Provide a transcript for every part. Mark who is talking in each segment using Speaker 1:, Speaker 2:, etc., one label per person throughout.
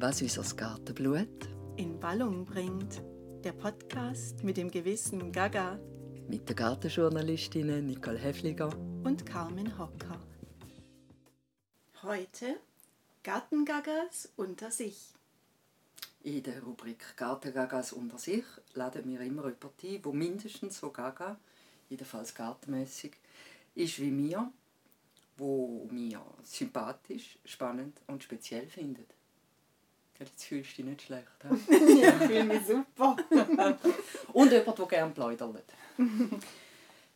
Speaker 1: was unser Gartenblut
Speaker 2: in Ballung bringt. Der Podcast mit dem gewissen Gaga
Speaker 1: mit den Gartenjournalistinnen Nicole Hefliger
Speaker 2: und Carmen Hocker. Heute Gartengagas unter sich.
Speaker 1: In der Rubrik Gartengagas unter sich laden wir immer jemanden ein, der mindestens so gaga, jedenfalls gartenmässig, ist wie mir, wo mir sympathisch, spannend und speziell findet. Jetzt fühlst du dich nicht schlecht.
Speaker 2: ja, ich fühle mich super.
Speaker 1: und jemand, der gerne plaudert.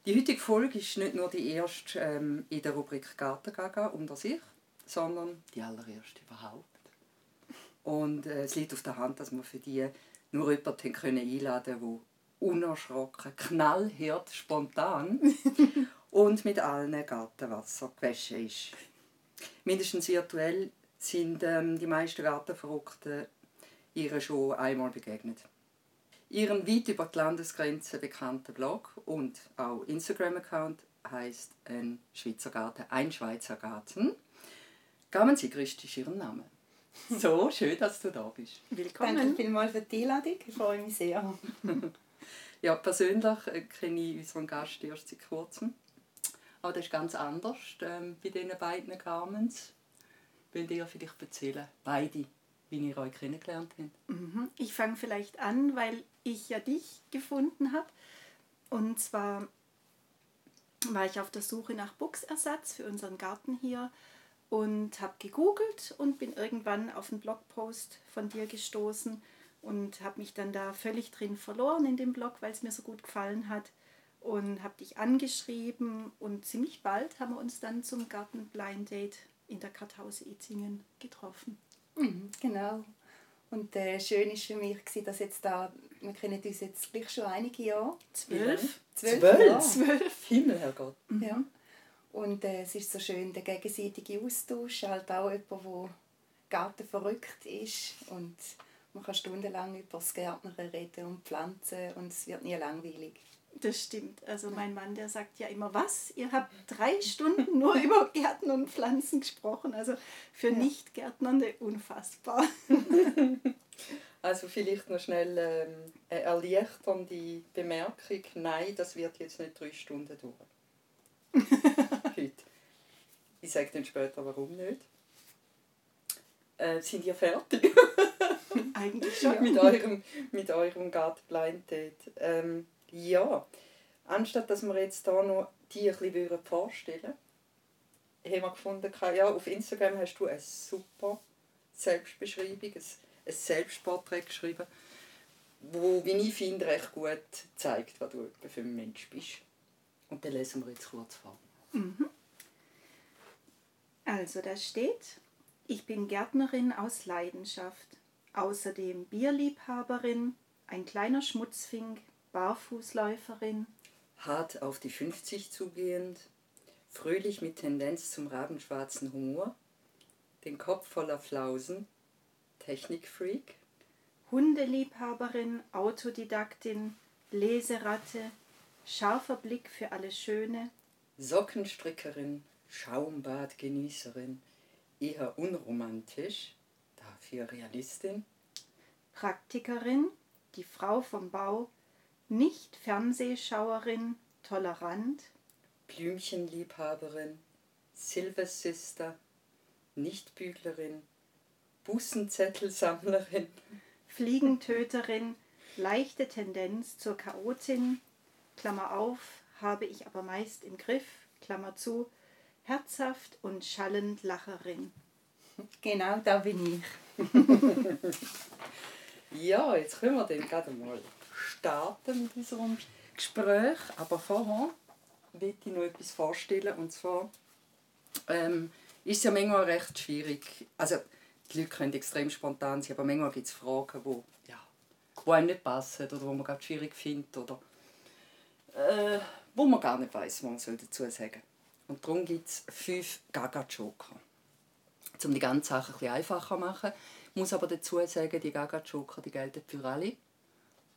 Speaker 1: Die heutige Folge ist nicht nur die erste ähm, in der Rubrik Gartengaga unter sich, sondern die allererste überhaupt. Und äh, es liegt auf der Hand, dass wir für die nur jemanden können einladen können, der unerschrocken, knallhart, spontan und mit allen Gartenwasser gewaschen ist. Mindestens virtuell sind ähm, die meisten Gartenverrückten ihr schon einmal begegnet. Ihren weit über die Landesgrenzen bekannten Blog und auch Instagram-Account heißt ein Schweizer Garten, ein Schweizer Garten. Gaben Sie Christisch Ihren Namen. So, schön, dass du da bist.
Speaker 2: Willkommen. Danke vielmals für die Einladung. Ich freue mich sehr.
Speaker 1: ja, persönlich äh, kenne ich unseren Gast erst seit kurzem. Aber das ist ganz anders ähm, bei diesen beiden Carmens. Wollt ihr vielleicht erzählen, beide, wie ihr euch kennengelernt habt?
Speaker 2: Mhm. Ich fange vielleicht an, weil ich ja dich gefunden habe. Und zwar war ich auf der Suche nach Buchsersatz für unseren Garten hier und habe gegoogelt und bin irgendwann auf einen Blogpost von dir gestoßen und habe mich dann da völlig drin verloren in dem Blog, weil es mir so gut gefallen hat und habe dich angeschrieben und ziemlich bald haben wir uns dann zum Garten Blind Date in der Karthause Itzingen getroffen.
Speaker 3: Mhm, genau. Und äh, schön war für mich, dass jetzt da, wir kennen uns jetzt gleich schon einige Jahre.
Speaker 2: Zwölf?
Speaker 1: Zwölf? Zwölf? Zwölf. Himmel, Herrgott.
Speaker 3: Mhm. Ja. Und äh, es ist so schön, der gegenseitige Austausch, halt auch jemand, der Garten verrückt ist und man kann stundenlang über das Gärtnern reden und Pflanzen und es wird nie langweilig.
Speaker 2: Das stimmt. Also mein Mann, der sagt ja immer, was? Ihr habt drei Stunden nur über Gärten und Pflanzen gesprochen. Also für ja. Nicht-Gärtnernde unfassbar.
Speaker 1: Also vielleicht noch schnell ähm, eine erleichternde Bemerkung. Nein, das wird jetzt nicht drei Stunden dauern. Heute. Ich sage dann später, warum nicht. Äh, sind ihr fertig?
Speaker 2: Eigentlich schon.
Speaker 1: mit eurem, mit eurem Garten Blind Date. Ähm, ja, anstatt dass wir jetzt hier noch die ein bisschen vorstellen haben wir gefunden, ja, auf Instagram hast du eine super Selbstbeschreibung, ein, ein Selbstporträt geschrieben, wo, wie ich finde, recht gut zeigt, was du für ein Mensch bist. Und dann lesen wir jetzt kurz vor.
Speaker 2: Mhm. Also da steht, ich bin Gärtnerin aus Leidenschaft, außerdem Bierliebhaberin, ein kleiner Schmutzfink, Barfußläuferin.
Speaker 1: Hart auf die 50 zugehend, fröhlich mit Tendenz zum rabenschwarzen Humor, den Kopf voller Flausen, Technikfreak.
Speaker 2: Hundeliebhaberin, Autodidaktin, Leseratte, scharfer Blick für alles Schöne,
Speaker 1: Sockenstrickerin, Schaumbadgenießerin, eher unromantisch, dafür Realistin.
Speaker 2: Praktikerin, die Frau vom Bau, nicht Fernsehschauerin, tolerant.
Speaker 1: Blümchenliebhaberin, Silver Sister, Nichtbüglerin, Bussenzettelsammlerin.
Speaker 2: Fliegentöterin, leichte Tendenz zur Chaotin, Klammer auf, habe ich aber meist im Griff, Klammer zu, herzhaft und schallend Lacherin.
Speaker 3: Genau, da bin ich.
Speaker 1: ja, jetzt können wir dann gerade mal starten mit unserem Gespräch. Aber vorher will ich noch etwas vorstellen. Und zwar ähm, ist es ja manchmal recht schwierig. Also, die Leute können extrem spontan sein, aber manchmal gibt es Fragen, die, ja, die einem nicht passen oder wo man gerade schwierig findet oder äh, wo man gar nicht weiß, was man dazu sagen soll. Und darum gibt es fünf Gaga-Joker. Um die ganze Sache ein bisschen einfacher zu machen. Ich muss aber dazu sagen, die Gaga-Joker gelten für alle.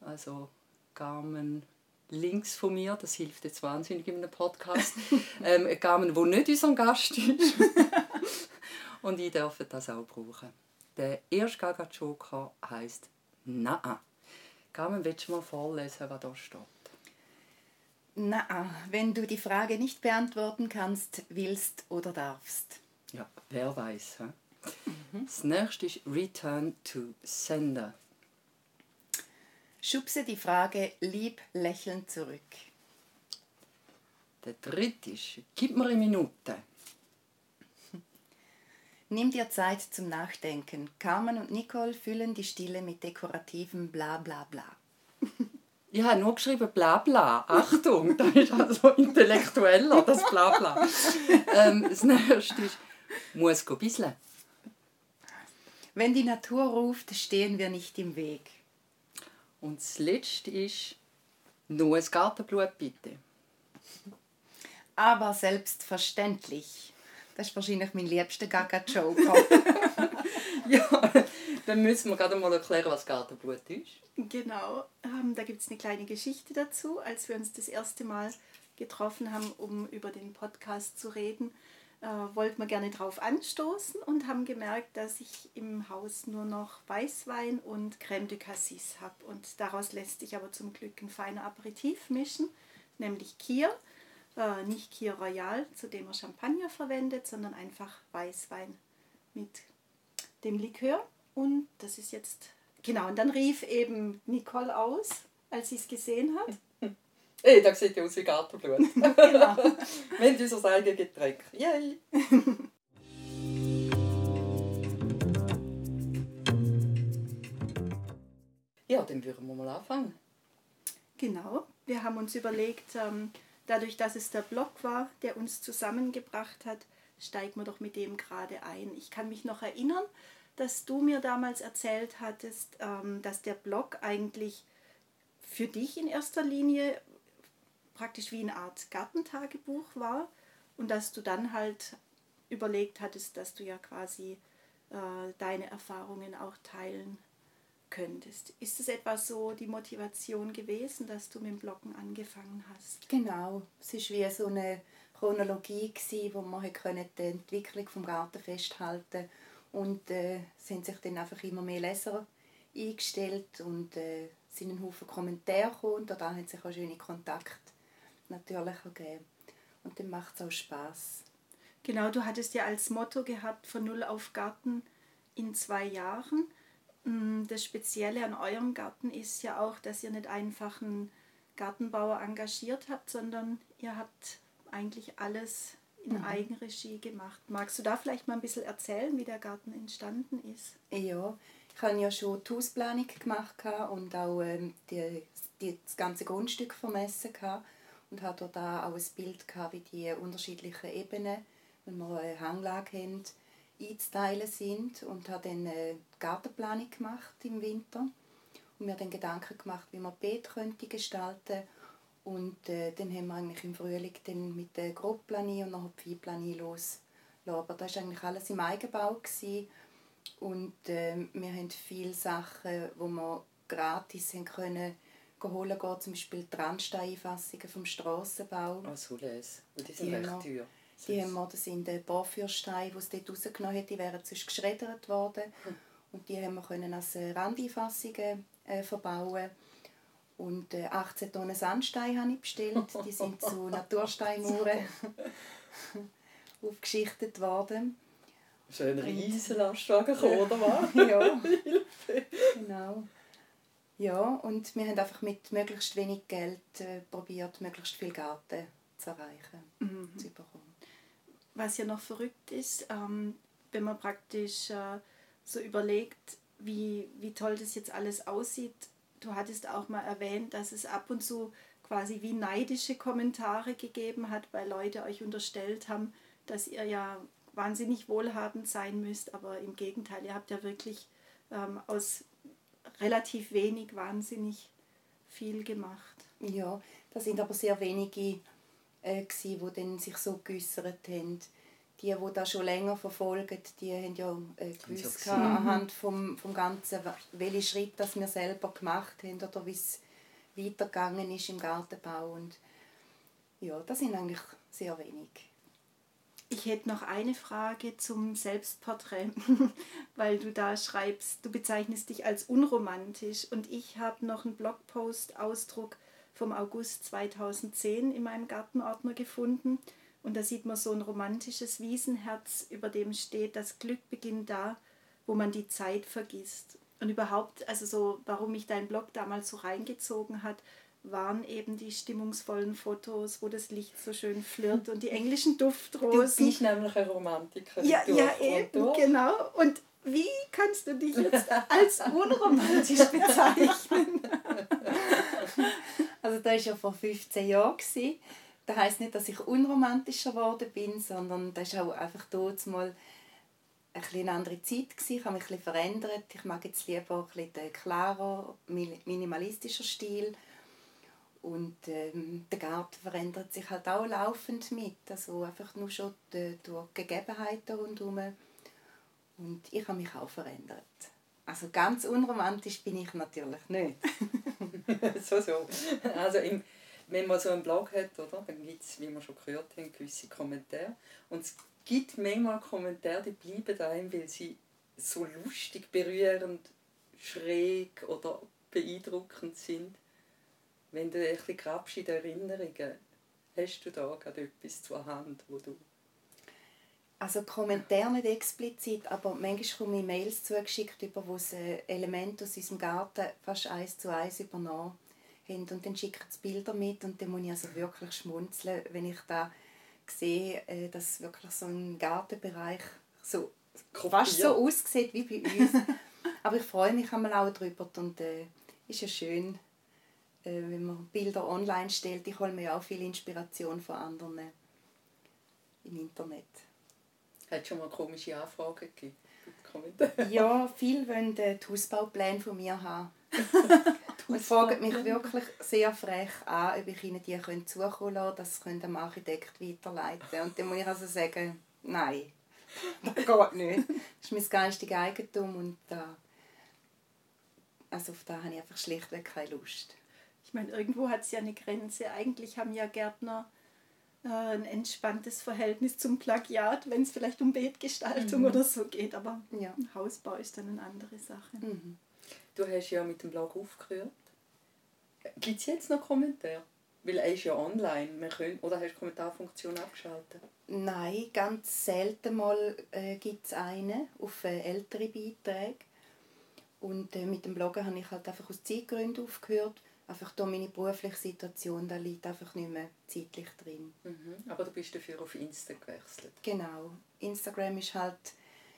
Speaker 1: Also Carmen links von mir, das hilft jetzt wahnsinnig in einem Podcast. ähm, Carmen, wo nicht unser Gast ist. Und ich darf das auch brauchen. Der erste Gaga Joker heisst «Na». Carmen, willst du mal vorlesen, was da steht?
Speaker 3: Na, wenn du die Frage nicht beantworten kannst, willst oder darfst.
Speaker 1: Ja, wer weiß. Mhm. Das nächste ist Return to Sender.
Speaker 3: Schubse die Frage lieb lächelnd zurück.
Speaker 1: Der dritte ist Gib mir eine Minute.
Speaker 3: Nimm dir Zeit zum Nachdenken. Carmen und Nicole füllen die Stille mit dekorativem Bla bla bla.
Speaker 1: Ich habe nur geschrieben bla bla. Achtung, das ist also intellektueller, das bla bla. ähm, das nächste ist, muss go bisschen.
Speaker 3: Wenn die Natur ruft, stehen wir nicht im Weg.
Speaker 1: Und das letzte ist, nur ein Gartenblut bitte.
Speaker 3: Aber selbstverständlich. Das ist wahrscheinlich mein liebster Gaga-Joker.
Speaker 1: ja, dann müssen wir gerade mal erklären, was Gartenblut ist.
Speaker 2: Genau, ähm, da gibt es eine kleine Geschichte dazu. Als wir uns das erste Mal getroffen haben, um über den Podcast zu reden, äh, wollten wir gerne darauf anstoßen und haben gemerkt, dass ich im Haus nur noch Weißwein und Crème de Cassis habe. Und daraus lässt sich aber zum Glück ein feiner Aperitif mischen, nämlich Kier. Äh, nicht Kier Royal, zu dem er Champagner verwendet, sondern einfach Weißwein mit dem Likör. Und das ist jetzt, genau, und dann rief eben Nicole aus, als sie es gesehen hat.
Speaker 1: Ey, da sieht ja aus wie Gartenblut. genau. Wir haben unser eigenes Getränk. Yay! ja, dann würden wir mal anfangen.
Speaker 2: Genau. Wir haben uns überlegt, ähm, dadurch, dass es der Blog war, der uns zusammengebracht hat, steigen wir doch mit dem gerade ein. Ich kann mich noch erinnern, dass du mir damals erzählt hattest, ähm, dass der Blog eigentlich für dich in erster Linie praktisch wie eine Art Gartentagebuch war und dass du dann halt überlegt hattest, dass du ja quasi äh, deine Erfahrungen auch teilen könntest. Ist es etwas so die Motivation gewesen, dass du mit dem Bloggen angefangen hast?
Speaker 3: Genau, es war wie so eine Chronologie, gewesen, wo man die Entwicklung des Garten festhalten und äh, haben sich dann einfach immer mehr Leser eingestellt und äh, sind ein Haufen Kommentare gekommen und da hat sich auch schöne Kontakt natürlich gegeben. Und dann macht es auch Spaß.
Speaker 2: Genau, du hattest ja als Motto gehabt, von Null auf Garten in zwei Jahren. Mm, das Spezielle an eurem Garten ist ja auch, dass ihr nicht einfach einen Gartenbauer engagiert habt, sondern ihr habt eigentlich alles in mhm. Eigenregie gemacht. Magst du da vielleicht mal ein bisschen erzählen, wie der Garten entstanden ist?
Speaker 3: Ja, ich habe ja schon die Hausplanung gemacht und auch ähm, die, die, das ganze Grundstück vermessen und habe dort auch ein Bild gehabt, wie die unterschiedlichen Ebenen, wenn wir eine Hanglage haben, einzuteilen sind und habe dann eine Gartenplanung gemacht im Winter und mir dann Gedanken gemacht, wie man Beet könnte gestalten und äh, dann haben wir eigentlich im Frühling dann mit der Grobplanie und nachher die Viehplanie los. Aber das war eigentlich alles im Eigenbau gewesen. und äh, wir haben viele Sachen, wo wir gratis haben können holen gehen, zum Beispiel die Randsteinfassungen vom Strassenbau.
Speaker 1: Ah, so les. Und die sind die recht teuer.
Speaker 3: Die haben wir, das sind die Porphyrsteine, die es dort rausgenommen hat, die wären sonst geschreddert worden. Hm. Und die haben wir können als äh, Randeinfassungen äh, verbauen und äh, 18 Tonnen Sandstein habe ich bestellt. Die sind zu Natursteinmauern aufgeschichtet worden.
Speaker 1: Ist ein riesen Lastwagen gekommen, oder was?
Speaker 3: ja, genau. Ja, und wir haben einfach mit möglichst wenig Geld äh, probiert, möglichst viel Garten zu erreichen, mhm. zu bekommen.
Speaker 2: Was ja noch verrückt ist, ähm, wenn man praktisch äh, so überlegt, wie, wie toll das jetzt alles aussieht. Du hattest auch mal erwähnt, dass es ab und zu quasi wie neidische Kommentare gegeben hat, weil Leute euch unterstellt haben, dass ihr ja wahnsinnig wohlhabend sein müsst, aber im Gegenteil, ihr habt ja wirklich ähm, aus relativ wenig wahnsinnig viel gemacht.
Speaker 3: Ja, da sind aber sehr wenige, äh, die dann sich so geäußert haben. Die, die das schon länger verfolgen, die haben ja äh, gewusst, anhand vom, vom Ganzen, welche Schritte das wir selber gemacht haben oder wie es weitergegangen ist im Gartenbau. Und ja, das sind eigentlich sehr wenig.
Speaker 2: Ich hätte noch eine Frage zum Selbstporträt, weil du da schreibst, du bezeichnest dich als unromantisch und ich habe noch einen Blogpost-Ausdruck vom August 2010 in meinem Gartenordner gefunden und da sieht man so ein romantisches Wiesenherz, über dem steht, das Glück beginnt da, wo man die Zeit vergisst. Und überhaupt, also so, warum mich dein Blog damals so reingezogen hat, waren eben die stimmungsvollen Fotos, wo das Licht so schön flirrt und die englischen Duftrosen.
Speaker 1: Du bist nämlich ein Romantiker.
Speaker 2: Ja, ja eben, durch. genau. Und wie kannst du dich jetzt als unromantisch bezeichnen?
Speaker 3: Also das war ja vor 15 Jahren. Das heisst nicht, dass ich unromantischer geworden bin, sondern das war auch einfach dort mal eine andere Zeit. Ich habe mich ein verändert. Ich mag jetzt lieber ein bisschen klarer, minimalistischer Stil und ähm, der Garten verändert sich halt auch laufend mit. Also einfach nur schon die, durch die Gegebenheiten rundherum. Und ich habe mich auch verändert. Also ganz unromantisch bin ich natürlich nicht.
Speaker 1: so, so. Also im, wenn man so einen Blog hat, oder, dann gibt es, wie wir schon gehört haben, gewisse Kommentare. Und es gibt manchmal Kommentare, die bleiben einem, weil sie so lustig, berührend, schräg oder beeindruckend sind wenn du ein bisschen grabst in den Erinnerungen, hast du da gerade etwas zur Hand, wo du...
Speaker 3: Also Kommentare nicht explizit, aber manchmal komme ich Mails zugeschickt, über wo sie Elemente aus unserem Garten fast eins zu eins übernommen haben. Und dann schicken sie Bilder mit und dann muss ich also wirklich schmunzeln, wenn ich da sehe, äh, dass wirklich so ein Gartenbereich so fast so aussieht wie bei uns. aber ich freue mich auch darüber und äh, ist ja schön, wenn man Bilder online stellt, ich hole mir auch viel Inspiration von anderen im Internet.
Speaker 1: Hat schon mal komische Anfragen gegeben?
Speaker 3: ja, viele wollen die Hausbaupläne von mir haben. und fragen mich wirklich sehr frech an, ob ich ihnen die zukommen lassen dass sie dem Architekt weiterleiten können. Und dann muss ich also sagen, nein, das geht nicht. Das ist mein geistiges Eigentum und da, also auf das habe ich einfach schlichtweg keine Lust
Speaker 2: meine, irgendwo hat es ja eine Grenze. Eigentlich haben ja Gärtner äh, ein entspanntes Verhältnis zum Plagiat, wenn es vielleicht um Beetgestaltung mhm. oder so geht. Aber ja. Hausbau ist dann eine andere Sache. Mhm.
Speaker 1: Du hast ja mit dem Blog aufgehört. Gibt es jetzt noch Kommentare? Weil er ist ja online. Wir können, oder hast du die Kommentarfunktion abgeschaltet?
Speaker 3: Nein, ganz selten mal äh, gibt es eine auf äh, ältere Beiträge. Und äh, mit dem Bloggen habe ich halt einfach aus Zeitgründen aufgehört einfach durch meine berufliche Situation, da liegt einfach nicht mehr zeitlich drin.
Speaker 1: Mhm. Aber du bist dafür auf Insta gewechselt?
Speaker 3: Genau. Instagram ist halt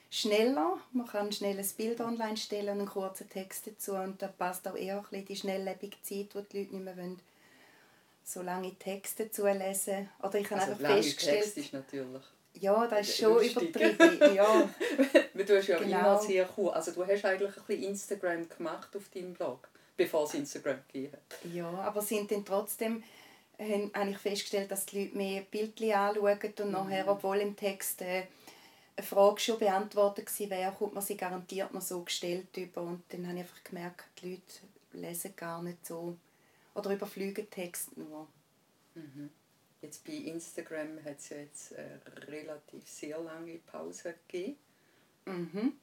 Speaker 3: schneller. Man kann schnell ein Bild online stellen und einen kurzen Text dazu. Und da passt auch eher ein bisschen die schnelllebige Zeit, wo die Leute nicht mehr wollen, so lange Texte zulesen. Oder ich habe also einfach festgestellt... Text
Speaker 1: ist natürlich...
Speaker 3: Ja, das ist schon lustig. übertrieben. ja.
Speaker 1: du hast ja genau. immer sehr cool. Also du hast eigentlich ein bisschen Instagram gemacht auf deinem Blog bevor es Instagram gegeben
Speaker 3: Ja, aber sind dann trotzdem haben eigentlich festgestellt, dass die Leute mehr Bildchen anschauen und mhm. nachher, obwohl im Text äh, eine Frage schon beantwortet wäre, kommt man sie garantiert noch so gestellt über und dann habe ich einfach gemerkt, die Leute lesen gar nicht so oder überfliegen Text nur.
Speaker 1: Mhm. Jetzt bei Instagram hat es ja jetzt eine relativ sehr lange Pause gegeben. Mhm.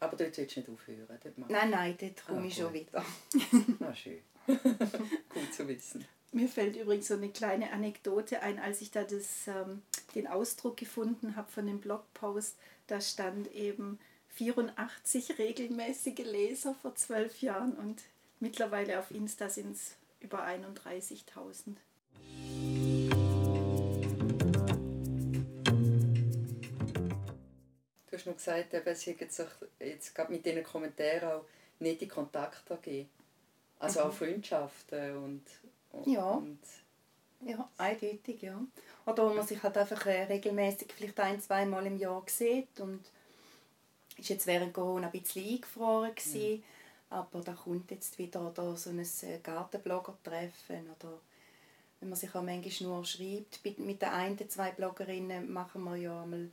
Speaker 1: Aber dort sollst du nicht aufhören?
Speaker 3: Dort nein, nein, dort komme ah, ich schon wieder.
Speaker 1: Na schön. Gut zu wissen.
Speaker 2: Mir fällt übrigens so eine kleine Anekdote ein, als ich da das, ähm, den Ausdruck gefunden habe von dem Blogpost, da stand eben 84 regelmäßige Leser vor zwölf Jahren und mittlerweile auf Insta sind es über 31.000.
Speaker 1: hast noch gesagt, eben, sie hat sich jetzt gerade mit diesen Kommentaren auch nicht in Kontakt gegeben. Also mhm. auch Freundschaften und, und
Speaker 3: ja. Und ja, eindeutig, ja. Oder wo man sich halt einfach äh, regelmäßig vielleicht ein, zwei Mal im Jahr sieht und ist jetzt während Corona ein bisschen eingefroren gewesen, mhm. aber da kommt jetzt wieder oder so ein äh, Gartenblogger-Treffen oder wenn man sich auch manchmal nur schreibt, mit den einen, zwei Bloggerinnen machen wir ja einmal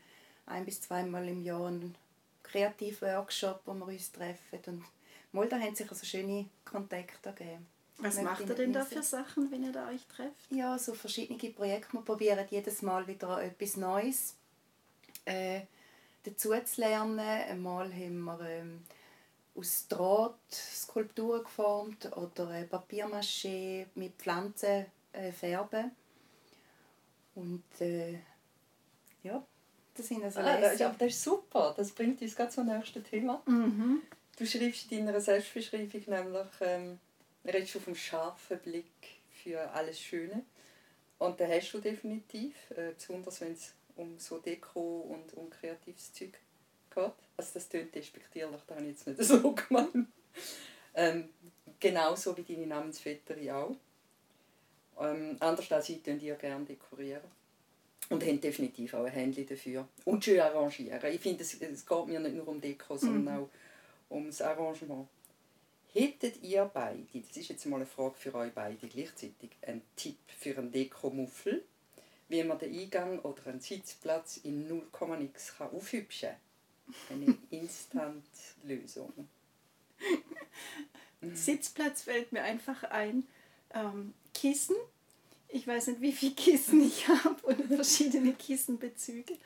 Speaker 3: ein bis zweimal im Jahr einen Kreativworkshop, wo wir uns treffen. Und mal da haben sich also schöne Kontakte gegeben.
Speaker 2: Was macht ihr denn da für Sachen, wenn ihr da euch trefft?
Speaker 3: Ja, so verschiedene Projekte. Wir probieren jedes Mal wieder etwas Neues. äh, dazu zu lernen. Einmal haben wir ähm, aus Draht Skulpturen geformt oder äh, Papiermaché mit Pflanzen äh, färben. Und äh, ja, das also
Speaker 1: Ah,
Speaker 3: Lesungen.
Speaker 1: ja, aber das ist super. Das bringt uns gerade zum nächsten Thema.
Speaker 2: Mhm.
Speaker 1: Du schreibst in deiner Selbstbeschreibung nämlich, ähm, redest du vom scharfen Blick für alles Schöne. Und den hast du definitiv, äh, besonders wenn es um so Deko und um kreatives Zeug geht. Also das tönt despektierlich, das habe ich jetzt nicht so gemeint. Ähm, genauso wie deine Namensvetterin auch. Ähm, anders als ich, ja gerne dekorieren. Und haben definitiv auch ein Händchen dafür. Und schön arrangieren. Ich finde, es, es geht mir nicht nur um Deko, sondern auch ums Arrangement. Hättet ihr beide, das ist jetzt mal eine Frage für euch beide gleichzeitig, einen Tipp für einen Dekomuffel, wie man den Eingang oder einen Sitzplatz in 0, nix kann aufhübschen kann? Eine Instant-Lösung.
Speaker 2: Sitzplatz fällt mir einfach ein. Ähm, Kissen. Ich weiß nicht, wie viele Kissen ich habe und verschiedene Kissenbezüge.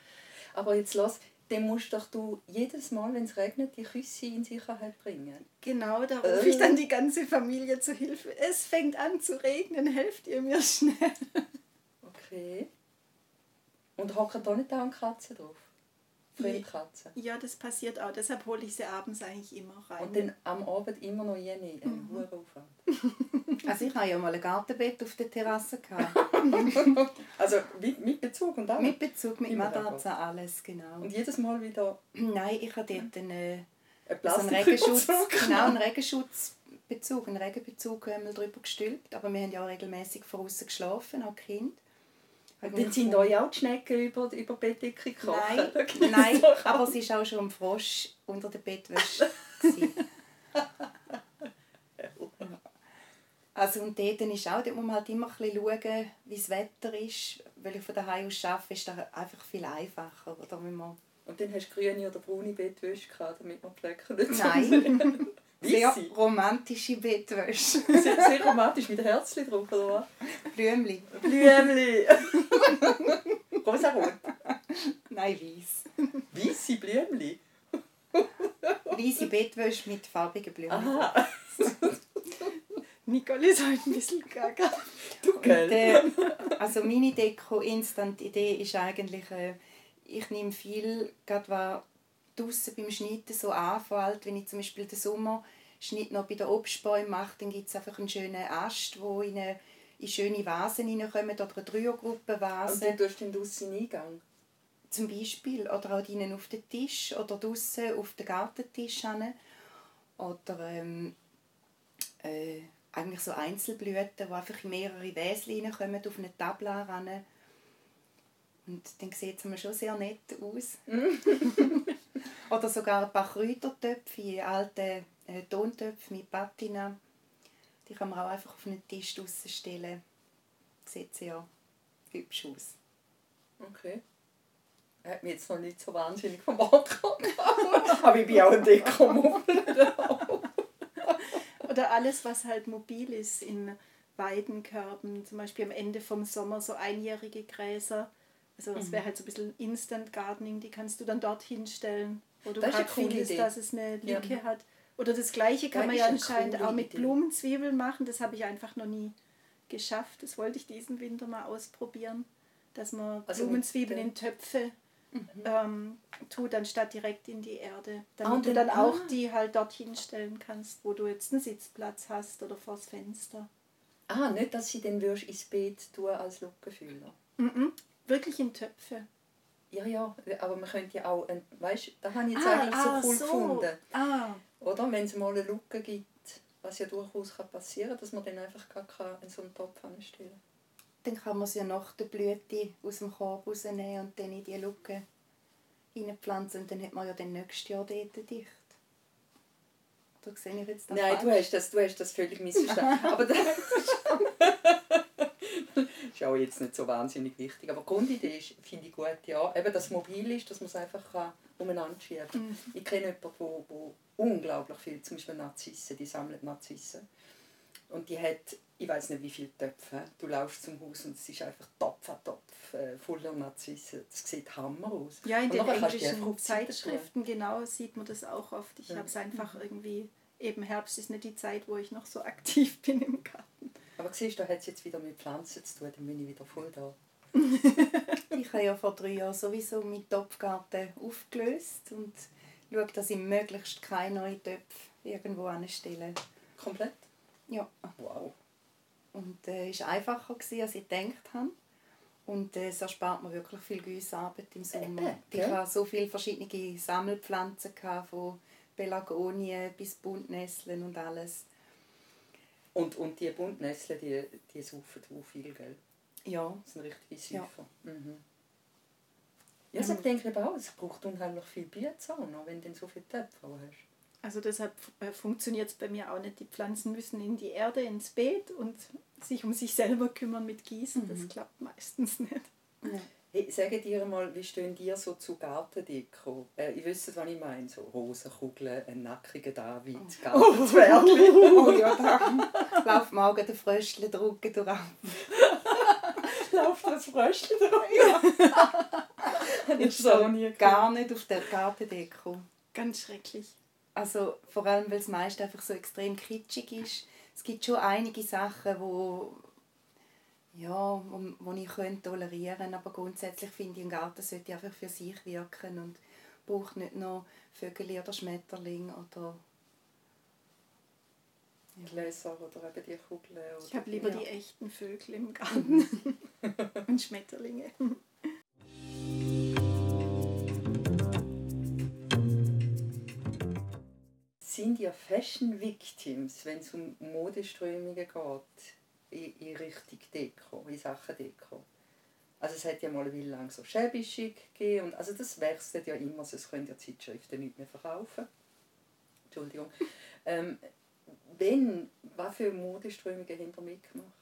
Speaker 1: Aber jetzt los, dann musst doch du jedes Mal, wenn es regnet, die Küsse in Sicherheit bringen.
Speaker 2: Genau, da rufe ich dann die ganze Familie zu Hilfe. Es fängt an zu regnen, helft ihr mir schnell.
Speaker 1: Okay. Und hocken da nicht auch eine Katze drauf? Fremdkatze.
Speaker 2: Ja, das passiert auch. Deshalb hole ich sie abends eigentlich immer rein.
Speaker 1: Und dann am Abend immer noch jene, ein mhm. Aufwand.
Speaker 3: Also ich hatte ja mal ein Gartenbett auf der Terrasse. Gehabt.
Speaker 1: Also mit, mit Bezug und alles?
Speaker 3: mit Bezug, mit Matratze, alles, genau.
Speaker 1: Und jedes Mal wieder
Speaker 3: Nein, ich habe dort einen, äh,
Speaker 1: ein
Speaker 3: so einen Regenschutz,
Speaker 1: Plastiküberzug.
Speaker 3: genau, einen Regenschutzbezug, einen Regenbezug haben wir drüber gestülpt. Aber wir haben ja auch regelmäßig von außen geschlafen, auch Kind.
Speaker 1: Dann sind euch auch die Schnecken über, über die Bettdecke gekrochen.
Speaker 3: Nein, nein aber es war auch schon ein Frosch unter der Bettwäsche. also und dort ist auch, dort muss man halt immer ein bisschen schauen, wie das Wetter ist. Weil ich von daheim aus arbeite, ist das einfach viel einfacher. Oder wenn man
Speaker 1: Und dann hast du grüne oder braune Bettwäsche gehabt, damit man die Flecken nicht
Speaker 3: Nein. sehr romantische Bettwäsche.
Speaker 1: Sehr, sehr romantisch, mit Herzchen drauf, oder was?
Speaker 3: Blümli.
Speaker 1: Blümli. Rosarot.
Speaker 3: Nein, weiß.
Speaker 1: Weisse Blümli.
Speaker 3: Weiße Bettwäsche mit farbigen Blümchen.
Speaker 1: Aha.
Speaker 2: Nicole ist heute ein bisschen gaga.
Speaker 1: Du, gell?
Speaker 3: äh, also meine Deko-Instant-Idee ist eigentlich, äh, ich nehme viel, gerade was draussen beim Schneiden so anfällt, wenn ich zum Beispiel den Sommer Schnitt noch bei den Obstbäumen mache, dann gibt es einfach einen schönen Ast, wo in, eine, in schöne Vasen hineinkommt oder eine
Speaker 1: Und
Speaker 3: Dreiergruppenvase
Speaker 1: dann tust du den draussen Eingang.
Speaker 3: zum Beispiel. Oder auch drinnen auf den Tisch oder draussen auf den Gartentisch. hin. Oder ähm, äh, eigentlich so Einzelblüten, die einfach in mehrere Wäschen reinkommen, auf eine Tabla ran. Und dann sieht es schon sehr nett aus. Oder sogar ein paar Kräutertöpfe, alte äh, Tontöpfe mit Patina. Die kann man auch einfach auf einen Tisch draussen stellen. Sieht sehr hübsch aus.
Speaker 1: Okay. Er hat mich jetzt noch nicht so wahnsinnig vom Anker Aber ich bin auch ein Dekomuffel.
Speaker 2: Oder alles, was halt mobil ist in Weidenkörben, zum Beispiel am Ende vom Sommer so einjährige Gräser. Also das wäre halt so ein bisschen Instant Gardening, die kannst du dann dort hinstellen, wo du gerade findest, dass es eine
Speaker 1: Ja.
Speaker 2: Lücke hat. Oder das gleiche kann man ja
Speaker 1: eine
Speaker 2: anscheinend auch mit
Speaker 1: Idee.
Speaker 2: Blumenzwiebeln machen. Das habe ich einfach noch nie geschafft. Das wollte ich diesen Winter mal ausprobieren, dass man
Speaker 1: Also
Speaker 2: Blumenzwiebeln in Töpfe ähm, tut, anstatt direkt in die Erde. Damit
Speaker 1: Ah, und
Speaker 2: du
Speaker 1: dann-
Speaker 2: dann auch
Speaker 1: ah.
Speaker 2: die halt dorthin stellen kannst, wo du jetzt einen Sitzplatz hast oder vors Fenster.
Speaker 1: Ah, nicht, dass sie dann würdest ins Beet tun als Lückenfüller.
Speaker 2: Mhm. Wirklich in Töpfe.
Speaker 1: Ja, ja, aber man könnte ja auch, weißt das habe ich jetzt
Speaker 2: Ah,
Speaker 1: eigentlich
Speaker 2: ah,
Speaker 1: so cool
Speaker 2: so.
Speaker 1: gefunden.
Speaker 2: Ah,
Speaker 1: Oder? Wenn es mal eine Lücke gibt, was ja durchaus kann passieren kann, dass man dann einfach gar keinen- in so einen Topf anstellen
Speaker 3: Dann kann man sie ja nach der Blüte aus dem Korb rausnehmen und dann in die Lücke reinpflanzen. Und dann hat man ja dann nächstes Jahr dort dicht. Da sehe ich jetzt
Speaker 1: Nein, du hast das, du hast das völlig missverstanden. aber das ist auch jetzt nicht so wahnsinnig wichtig. Aber die Grundidee ist, finde ich gut, ja. Eben, dass es mobil ist, dass man es einfach kann umeinander schieben kann. Ich kenne jemanden, der, unglaublich viel, zum Beispiel Narzissen, die sammelt Narzissen. Und die hat, ich weiß nicht wie viele Töpfe. Du laufst zum Haus und es ist einfach Topf an Topf äh, voller Narzissen. Das sieht Hammer aus.
Speaker 2: Ja, in den englischen. Zeitschriften genau sieht man das auch oft. Ich
Speaker 1: Ja.
Speaker 2: habe es einfach irgendwie, eben Herbst ist nicht die Zeit, wo ich noch so aktiv bin im Garten.
Speaker 1: Aber siehst du, da hat es jetzt wieder mit Pflanzen zu tun, dann bin ich wieder voll da.
Speaker 3: Ich habe ja vor drei Jahren sowieso meinen Topfgarten aufgelöst und schaue, dass ich möglichst keine neuen Töpfe irgendwo anstelle.
Speaker 1: Komplett?
Speaker 3: Ja.
Speaker 1: Wow.
Speaker 3: Und es äh, war einfacher, gewesen, als ich gedacht habe. Und äh, erspart mir wirklich viel Gäusearbeit im Sommer.
Speaker 1: Eben,
Speaker 3: ich
Speaker 1: gell?
Speaker 3: hatte so viele verschiedene Sammelpflanzen, gehabt, von Pelargonien bis Buntnesseln und alles.
Speaker 1: Und, und die Buntnässeln, die, die saufen auch viel, gell?
Speaker 3: Ja,
Speaker 1: Das sind richtige
Speaker 3: Ja.
Speaker 1: Säufer. Mhm. Ja, so denke ich auch. Es braucht unheimlich viel noch, wenn du so viele Töpfe hast.
Speaker 2: Also deshalb äh, funktioniert es bei mir auch nicht. Die Pflanzen müssen in die Erde, ins Beet und sich um sich selber kümmern mit Gießen. Das klappt meistens nicht.
Speaker 3: ja.
Speaker 1: Hey, sag dir mal, wie stehen dir so zu Gartendeko? Äh, ich wüsste, was ich meine. So Rosenkugeln, ein nackiger David, Gartenzwergli.
Speaker 3: Oh ja, da auch gerade ein Fröschchen drucken durch.
Speaker 1: Läuft das Fröschchen drauf?
Speaker 3: Ich stehe gar nicht auf der Gartendeko.
Speaker 2: Ganz schrecklich.
Speaker 3: Also vor allem, weil das meiste einfach so extrem kitschig ist. Es gibt schon einige Sachen, wo, ja, wo, wo ich könnte tolerieren aber grundsätzlich finde ich, ein Garten sollte einfach für sich wirken und braucht nicht noch Vögel oder Schmetterling oder
Speaker 1: Gläser oder eben die Kugeln.
Speaker 2: Ich habe lieber
Speaker 3: Ja.
Speaker 2: die echten Vögel im Garten und Schmetterlinge.
Speaker 1: Sind ihr Fashion Victims, wenn es um Modeströmungen geht, in, in Richtung Deko, in Sachen Deko? Also es hat ja mal eine lang so shabby chic gegeben und also das wechselt ja immer, sonst können ja Zeitschriften nicht mehr verkaufen. Entschuldigung. Ähm, wenn, was für Modeströmungen habt ihr mitgemacht?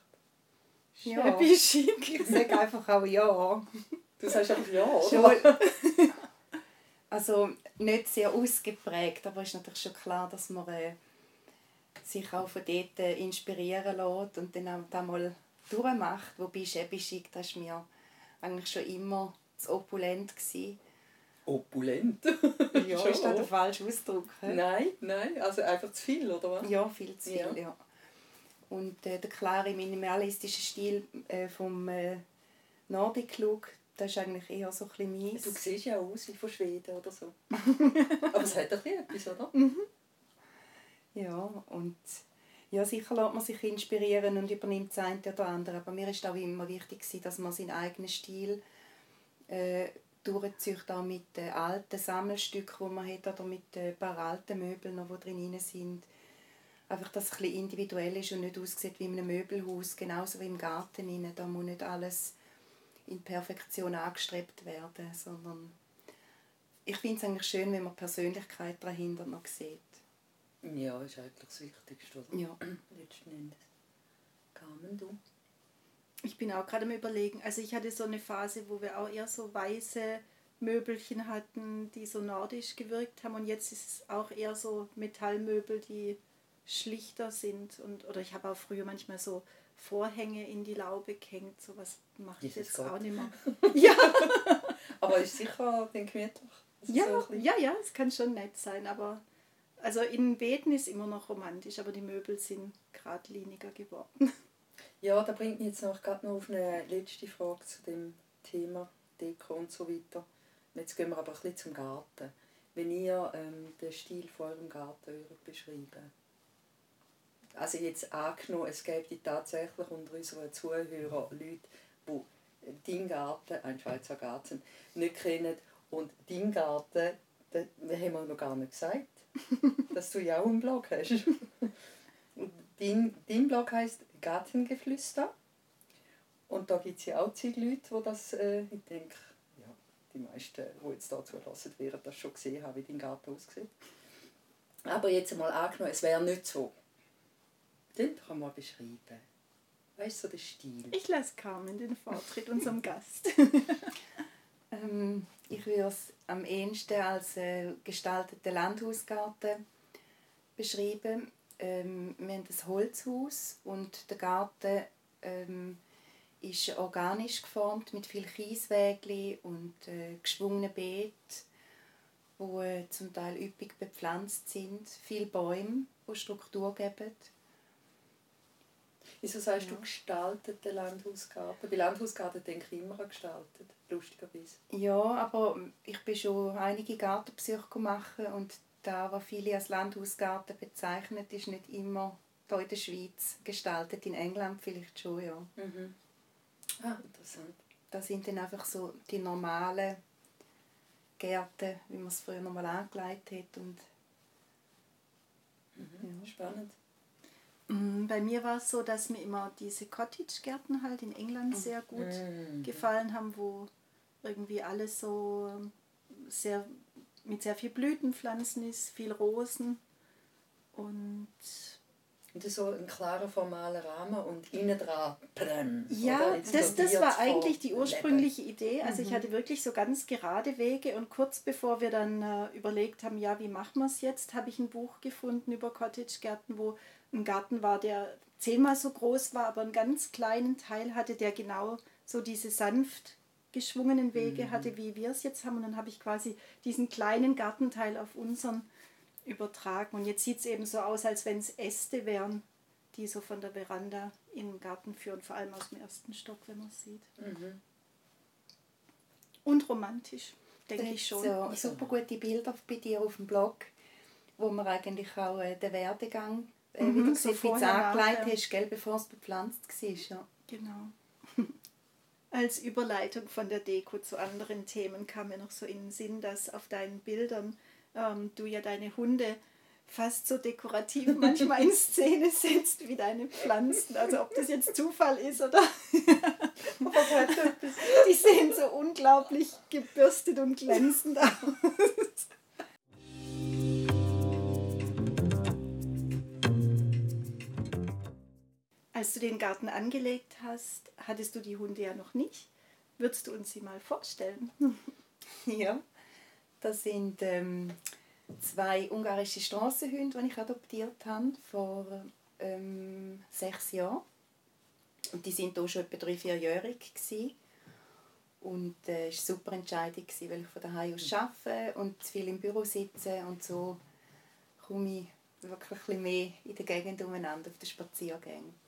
Speaker 3: Ja.
Speaker 2: Chic.
Speaker 3: ich sage einfach auch ja.
Speaker 1: Du sagst einfach ja, oder?
Speaker 3: Schon, also nicht sehr ausgeprägt, aber es ist natürlich schon klar, dass man äh, sich auch von dort äh, inspirieren lässt und dann auch da mal durchmacht. Wobei Shabby Chic, das war mir eigentlich schon immer zu opulent. Gewesen.
Speaker 1: Opulent.
Speaker 3: Ja, ist das der falsche Ausdruck?
Speaker 1: Nein, nein, also einfach zu viel, oder was?
Speaker 3: Ja, viel zu viel,
Speaker 1: Ja.
Speaker 3: ja. Und äh, der klare minimalistische Stil äh, vom äh, Nordic Look, das ist eigentlich eher so ein meins.
Speaker 1: Du siehst ja aus wie von Schweden oder so. Aber es hat bisschen etwas, oder?
Speaker 3: Ja, und ja, sicher lässt man sich inspirieren und übernimmt das eine oder andere. Aber mir ist auch immer wichtig, dass man seinen eigenen Stil äh, durchzieht, auch mit den alten Sammelstücken, die man hat, oder mit äh, ein paar alten Möbeln, die drin sind. Einfach, dass es ein bisschen individuell ist und nicht aussieht wie in einem Möbelhaus, genauso wie im Garten. rein. Da muss nicht alles in Perfektion angestrebt werden, sondern ich finde es eigentlich schön, wenn man die Persönlichkeit dahinter noch sieht.
Speaker 1: Ja, ist eigentlich das Wichtigste, oder?
Speaker 3: Ja.
Speaker 1: Letzten Endes. Carmen, du?
Speaker 2: Ich bin auch gerade am überlegen. Also ich hatte so eine Phase, wo wir auch eher so weiße Möbelchen hatten, die so nordisch gewirkt haben. Und jetzt ist es auch eher so Metallmöbel, die schlichter sind. Und, oder ich habe auch früher manchmal so Vorhänge in die Laube gehängt. Sowas mache ich jetzt
Speaker 1: Gott.
Speaker 2: auch nicht mehr. ja,
Speaker 1: Aber ist sicher dann gemütlich. Also so
Speaker 2: ja,
Speaker 1: bisschen-
Speaker 2: ja, ja, es kann schon nett sein. Aber also in Beeten ist immer noch romantisch, aber die Möbel sind geradliniger geworden.
Speaker 1: ja, da bringt mich jetzt noch gerade noch auf eine letzte Frage zu dem Thema Deko und so weiter. Jetzt gehen wir aber ein bisschen zum Garten. Wenn ihr ähm, den Stil von eurem Garten würdet beschreiben also jetzt angenommen, es gäbe tatsächlich unter unseren Zuhörern Leute, die deinen Garten, einen Schweizer Garten, nicht kennen und deinen Garten, das haben wir noch gar nicht gesagt, dass du ja auch einen Blog hast. Und dein, dein Blog heisst Gartengeflüster und da gibt es ja auch zig Leute, die das, äh, ich denke, ja, die meisten, die jetzt da zulassen, werden das schon gesehen haben, wie dein Garten aussieht. Aber jetzt mal angenommen, es wäre nicht so. Dann kann man beschreiben. Weißt du, so der Stil.
Speaker 2: Ich lasse Carmen den Vortritt unserem Gast.
Speaker 3: Ähm, ich würde es am ehesten als äh, gestalteten Landhausgarten beschreiben. ähm, wir haben ein Holzhaus und der Garten ähm, ist organisch geformt mit viel Kieswägli und äh, geschwungenen Beeten, wo äh, zum Teil üppig bepflanzt sind, viele Bäume, die Struktur geben.
Speaker 1: Wieso sagst
Speaker 3: Ja.
Speaker 1: du gestaltet den Landhausgarten? Bei Landhausgarten denke ich immer an gestaltet, lustigerweise.
Speaker 3: Ja, aber ich bin schon einige Gartenbesuche machen und da, was viele als Landhausgarten bezeichnen, ist nicht immer hier in der Schweiz gestaltet. In England vielleicht schon, ja.
Speaker 1: Mhm. Ah, interessant.
Speaker 3: Das sind dann einfach so die normalen Gärten, wie man es früher nochmal angelegt hat. Und
Speaker 1: Mhm. Spannend.
Speaker 2: Mm, Bei mir war es so, dass mir immer diese Cottage-Gärten halt in England sehr gut
Speaker 1: Mhm.
Speaker 2: gefallen haben, wo irgendwie alles so sehr mit sehr viel Blütenpflanzen ist, viel Rosen und
Speaker 1: Und das ist so ein klarer formaler Rahmen und innen dran Plem,
Speaker 2: ja, das, das war eigentlich die ursprüngliche Idee. Also ich hatte wirklich so ganz gerade Wege und kurz bevor wir dann äh, überlegt haben, ja, wie machen wir es jetzt, habe ich ein Buch gefunden über Cottage-Gärten, wo ein Garten war, der zehnmal so groß war, aber einen ganz kleinen Teil hatte, der genau so diese sanft geschwungenen Wege hatte, wie wir es jetzt haben. Und dann habe ich quasi diesen kleinen Gartenteil auf unseren übertragen. Und jetzt sieht es eben so aus, als wenn es Äste wären, die so von der Veranda in den Garten führen, vor allem aus dem ersten Stock, wenn man es sieht.
Speaker 1: Mhm.
Speaker 2: Und romantisch, denke ich schon.
Speaker 3: so super gute Bilder bei dir auf dem Blog, wo man eigentlich auch äh, den Werdegang äh,
Speaker 2: Mhm, so
Speaker 3: wie du es
Speaker 2: vorher,
Speaker 3: angelegt
Speaker 2: nachher.
Speaker 3: hast, gell, bevor es bepflanzt war. Ja.
Speaker 2: Genau. Als Überleitung von der Deko zu anderen Themen kam mir noch so in den Sinn, dass auf deinen Bildern ähm, du ja deine Hunde fast so dekorativ manchmal in Szene setzt wie deine Pflanzen. Also ob das jetzt Zufall ist oder die sehen so unglaublich gebürstet und glänzend aus. Als du den Garten angelegt hast, hattest du die Hunde ja noch nicht. Würdest du uns sie mal vorstellen?
Speaker 3: Ja, das sind ähm, zwei ungarische Strassenhunde, die ich adoptiert habe vor ähm, sechs Jahren. Und die sind auch schon etwa drei, vierjährig gewesen. Und es äh, war eine super Entscheidung, gewesen, weil ich von daheim aus arbeite und zu viel im Büro sitze. Und so komme ich wirklich ein bisschen mehr in der Gegend umeinander auf den Spaziergängen.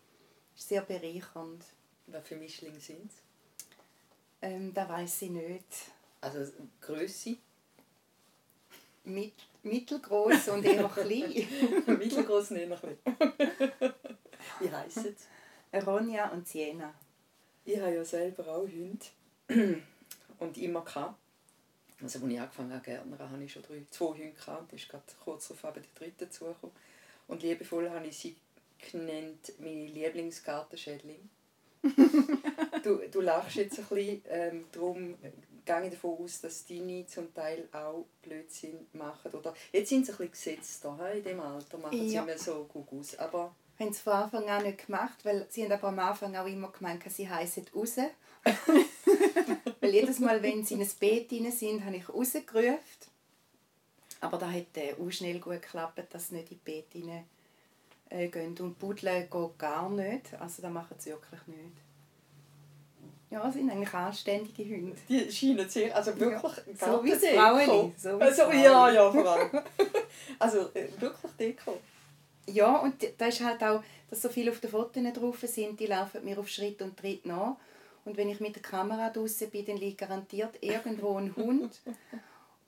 Speaker 3: Ist sehr bereichernd.
Speaker 1: Was für Mischlinge sind es?
Speaker 3: Ähm, das weiß ich nicht.
Speaker 1: Also Größe,
Speaker 3: Mit, mittelgroß und eher klein.
Speaker 1: mittelgroß nehme ich nicht. Wie heissen sie?
Speaker 3: Ronja und Siena.
Speaker 1: Ich habe ja selber auch Hunde. Und immer gehabt. Also, als ich angefangen habe, Gärtner, habe ich schon drei, zwei Hunde gehabt. Und ist gerade kurz darauf eben die dritte dazugekommen. Und liebevoll habe ich sie genannt, meine Lieblingsgartenschädling. du, du lachst jetzt ein bisschen, ähm, darum gehe ich davon aus, dass deine zum Teil auch Blödsinn machen. Oder, jetzt sind sie ein bisschen gesetzter, he, in dem Alter machen sie
Speaker 3: Ja.
Speaker 1: mir so gut aus. Aber
Speaker 3: Haben sie von Anfang an nicht gemacht, weil sie haben aber am Anfang auch immer gemeint, sie heißen raus. weil jedes Mal, wenn sie in ein Beet rein sind, habe ich rausgerufen. Aber da hat äh, auch schnell gut geklappt, dass sie nicht in die Beet rein äh, gehen. Und Buddeln geht gar nicht. Also das machen sie wirklich nicht. Ja, sie sind eigentlich anständige Hunde.
Speaker 1: die scheinen sehr, also wirklich
Speaker 3: So wie. Fraueli, so wie
Speaker 1: also, ja, ja, vor allem. also äh, wirklich Deko.
Speaker 3: Ja, und da ist halt auch, dass so viele auf den Fotos drauf sind, die laufen mir auf Schritt und Tritt nach. Und wenn ich mit der Kamera draußen bin, dann liegt garantiert irgendwo ein Hund.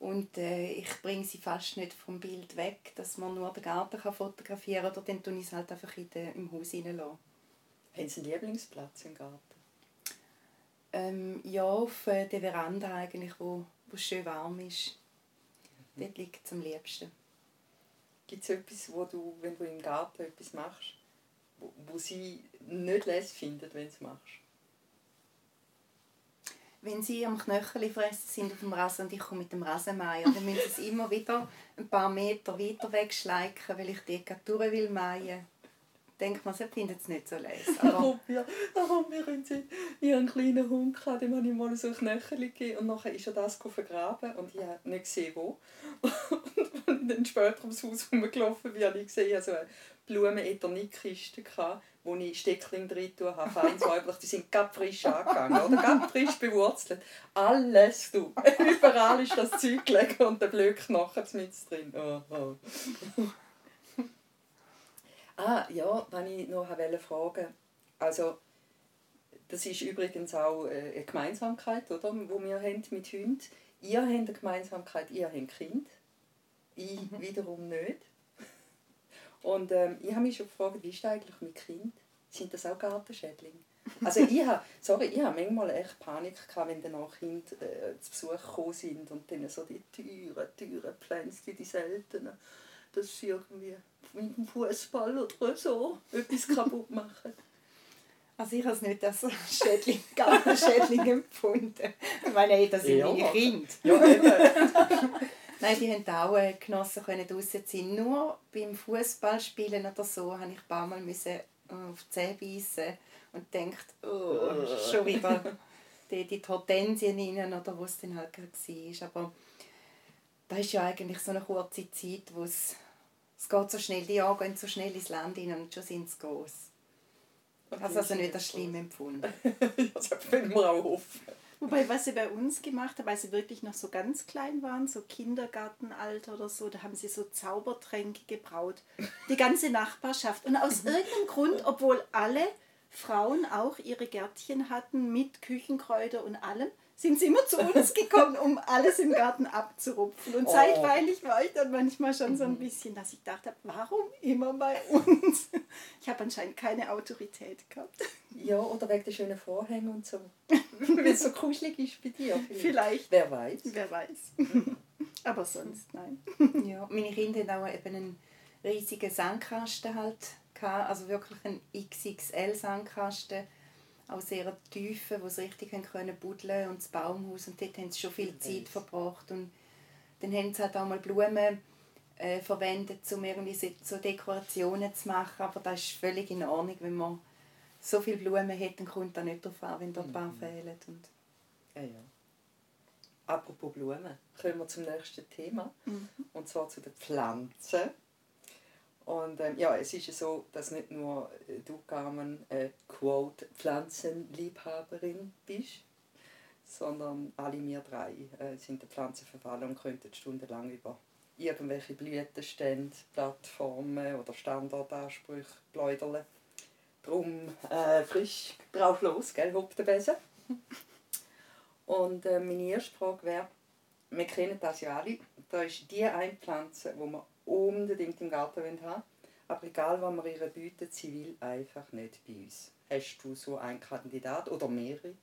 Speaker 3: Und äh, ich bringe sie fast nicht vom Bild weg, dass man nur den Garten kann fotografieren kann. Oder dann tue ich es halt einfach in der, im Haus reinlassen.
Speaker 1: Haben Sie einen Lieblingsplatz im Garten?
Speaker 3: Ähm, ja, auf äh, der Veranda eigentlich, wo, wo es schön warm ist. Dort liegt es am liebsten.
Speaker 1: Gibt es etwas, wo du, wenn du im Garten etwas machst, wo, wo sie nicht lässig finden, wenn du es machst?
Speaker 3: Wenn sie am Knöchel fressen sind auf dem Rasen und ich komme mit dem Rasenmäher, dann müssen sie es immer wieder ein paar Meter weiter wegschleichen, weil ich gerade durch will mähen. Denkt man, sie finden es nicht so leise. Aber
Speaker 1: wir, warum wir können sie, ich einen kleinen Hund, gehabt, dem habe ich mal so ein Knöchel gegeben und nachher ist er das vergraben und ich habe nicht gesehen, wo. Und dann später ums Haus rumgelaufen habe ich gesehen, also eine Blumen-Eternitkiste wo ich Steckling drin tue, habe, fein säublich, die sind ganz frisch angegangen, oder? Ganz frisch bewurzelt. Alles, du. Überall ist das Zeug gelegen und der Blödknochen mit drin. Oh, oh. ah, ja, wenn ich noch fragen wollte, also, das ist übrigens auch äh, eine Gemeinsamkeit, oder, wo wir haben mit Hunden. Ihr habt eine Gemeinsamkeit, ihr habt Kind. Ich wiederum nicht. Und ähm, ich habe mich schon gefragt, wie ist das eigentlich mit Kind? Sind das auch Gartenschädlinge? Also ich habe, sorry, ich habe manchmal echt Panik gehabt, wenn dann auch Kinder äh, zu Besuch gekommen sind und dann so die teuren, teuren Pflänzchen, die seltenen, dass sie irgendwie mit dem Fußball oder so etwas kaputt machen.
Speaker 3: Also ich habe es nicht als Schädling, Gartenschädling empfunden. Ich meine, das sind ja, meine Kinder. Ja, eben. Nein, die haben auch äh, genossen, können draußen sein. Nur beim Fußballspielen oder so habe ich ein paar Mal müssen auf die Zähne beißen und denkt, oh, schon wieder die, die Hortensien rein oder was es dann halt gerade war. Aber das ist ja eigentlich so eine kurze Zeit, wo es, es geht so schnell, die Jahre gehen so schnell ins Land rein und schon sind sie groß. Okay, also, also nicht das schlimm empfunden.
Speaker 1: das können wir auch hoffen.
Speaker 2: Wobei, was sie bei uns gemacht haben, weil sie wirklich noch so ganz klein waren, so Kindergartenalter oder so, da haben sie so Zaubertränke gebraut. Die ganze Nachbarschaft. Und aus irgendeinem Grund, obwohl alle Frauen auch ihre Gärtchen hatten mit Küchenkräuter und allem, sind sie immer zu uns gekommen, um alles im Garten abzurupfen. Und oh. zeitweilig war ich dann manchmal schon so ein bisschen, dass ich dachte, warum immer bei uns? Ich habe anscheinend keine Autorität gehabt.
Speaker 1: Ja, oder wegen der schönen Vorhänge und so. Weil es so kuschelig ist bei dir.
Speaker 2: Vielleicht. vielleicht.
Speaker 1: Wer weiß.
Speaker 2: Wer weiß. Aber sonst nein.
Speaker 3: Ja, meine Kinder hatten auch eben einen riesigen Sandkasten halt. Also wirklich einen XXL-Sandkasten auch sehr tiefe, wo sie richtig können buddeln und das Baumhaus und dort haben sie schon viel Zeit verbracht und dann haben sie halt auch mal Blumen äh, verwendet, um irgendwie so Dekorationen zu machen, aber das ist völlig in Ordnung, wenn man so viele Blumen hat, dann kommt da nicht darauf an, wenn da ein paar mhm. fehlen. Und
Speaker 1: ja, ja. Apropos Blumen, kommen wir zum nächsten Thema, mhm. und zwar zu den Pflanzen. Und ähm, ja, es ist ja so, dass nicht nur äh, du, Carmen, äh, quote Pflanzenliebhaberin bist, sondern alle wir drei äh, sind der Pflanzenverfallen und könnten stundenlang über irgendwelche Blütenstände, Plattformen oder Standardansprüche plaudern. Darum äh, frisch drauf los, gell, hopp Besen. Und äh, meine erste Frage wäre, wir kennen das ja alle, da ist die eine Pflanze, die man unbedingt im Garten haben Aber egal, was wir ihr bieten, sie will einfach nicht bei uns. Hast du so einen Kandidat oder mehrere?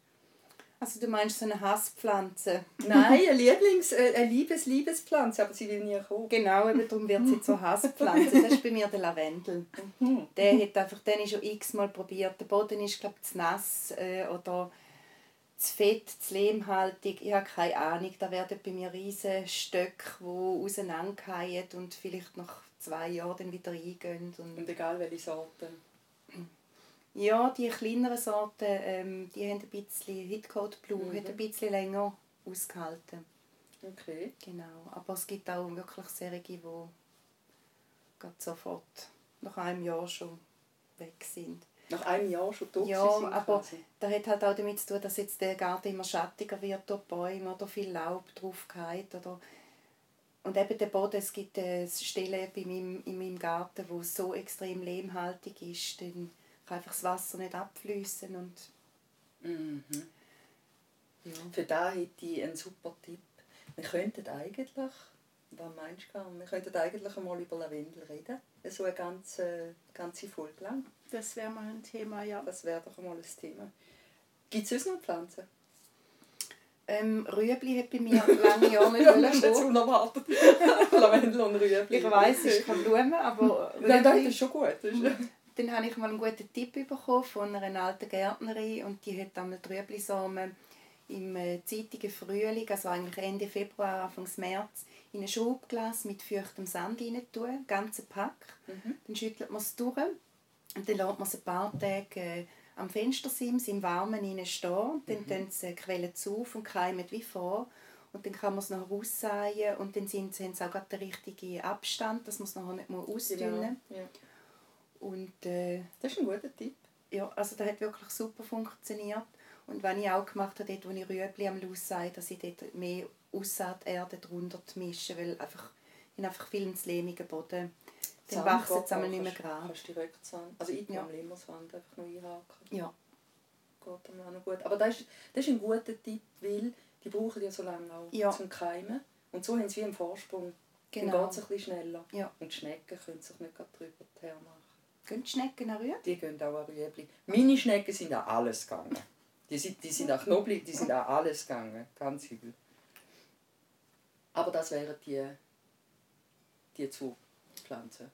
Speaker 3: Also du meinst so eine Hasspflanze?
Speaker 1: Nein, eine Lieblings-, äh, eine Liebes-, Liebespflanze, aber sie will nie kommen.
Speaker 3: Genau, eben darum wird sie zur Hasspflanze. Das ist bei mir der Lavendel. Mhm. Der hat einfach, den ich schon x-mal probiert. Der Boden ist, glaube ich, zu nass äh, oder zu fett, zu lehmhaltig, ich habe keine Ahnung. Da werden bei mir riesige Stöcke, die auseinanderfallen und vielleicht nach zwei Jahren dann wieder eingehen.
Speaker 1: Und, und egal welche Sorten?
Speaker 3: Ja, die kleineren Sorten, ähm, die haben ein bisschen, Hitcoat Blue mhm. hat ein bisschen länger ausgehalten.
Speaker 1: Okay.
Speaker 3: Genau, aber es gibt auch wirklich Serien, die sofort nach einem Jahr schon weg sind.
Speaker 1: Nach einem Jahr schon
Speaker 3: tot Ja, aber quasi. das hat halt auch damit zu tun, dass jetzt der Garten immer schattiger wird durch Bäume oder viel Laub drauf geht, oder und eben der Boden, es gibt eine Stelle bei meinem, in meinem Garten, wo so extrem lehmhaltig ist, dann kann einfach das Wasser nicht abfließen und
Speaker 1: mhm. ja. Für da hätte ich einen super Tipp. Wir könnten eigentlich, was meinst du, wir könnten eigentlich einmal über Lavendel reden, so eine ganze, ganze Folge lang.
Speaker 2: Das wäre mal ein Thema, ja.
Speaker 1: Das wäre doch mal ein Thema. Gibt es noch Pflanzen?
Speaker 3: Ähm, Rüebli hat bei mir lange Jahre nicht ja,
Speaker 1: das ist unerwartet. Lavendel und Rüebli.
Speaker 3: Ich weiss, es ist keine Blume, aber
Speaker 1: Nein, das ist schon gut.
Speaker 3: Dann habe ich mal einen guten Tipp bekommen von einer alten Gärtnerin und die hat dann Rüeblisamen im äh, zeitigen Frühling, also eigentlich Ende Februar, Anfang März, in ein Schubglas mit feuchtem Sand rein tun, ganzen Pack. Mhm. Dann schüttelt man es durch und dann lässt man es ein paar Tage äh, am Fenstersims im Warmen stehen. Dann mhm. sie, quellen sie auf und keimen wie vor. Und dann kann man es noch aussäen und dann sind, haben sie auch gerade den richtigen Abstand, dass man es nachher nicht ausdünnen
Speaker 1: Genau. Ja.
Speaker 3: Und äh,
Speaker 1: Das ist ein guter Tipp.
Speaker 3: ja, also das hat wirklich super funktioniert. Und wenn ich auch gemacht habe, dort, wo ich Rüebli am Aussäen, dass ich dort mehr Aussaaterde drunter mische, weil einfach, ich habe einfach viel ins lehmigen Boden. Dann wachsen einmal nicht mehr gerade.
Speaker 1: Kannst direkt Sand, also ich
Speaker 3: Ja.
Speaker 1: am Limmerswand einfach noch einhaken.
Speaker 3: Ja,
Speaker 1: Geht dann auch noch gut. Aber das ist, das ist ein guter Tipp, weil die brauchen ja so lange auch
Speaker 3: Ja.
Speaker 1: zum Keimen. Und so haben sie wie einen Vorsprung.
Speaker 3: Genau.
Speaker 1: Dann geht es ein bisschen schneller.
Speaker 3: Ja.
Speaker 1: Und die Schnecken können sich nicht gerade drüber hermachen.
Speaker 3: gehen die Schnecken auch rüber?
Speaker 1: Die gehen auch an Rüebli. Meine Schnecken sind an alles gegangen. Die sind, die sind an Knoblauch, die sind an alles gegangen. Ganz übel. Aber das wären die, die Zupflanzen.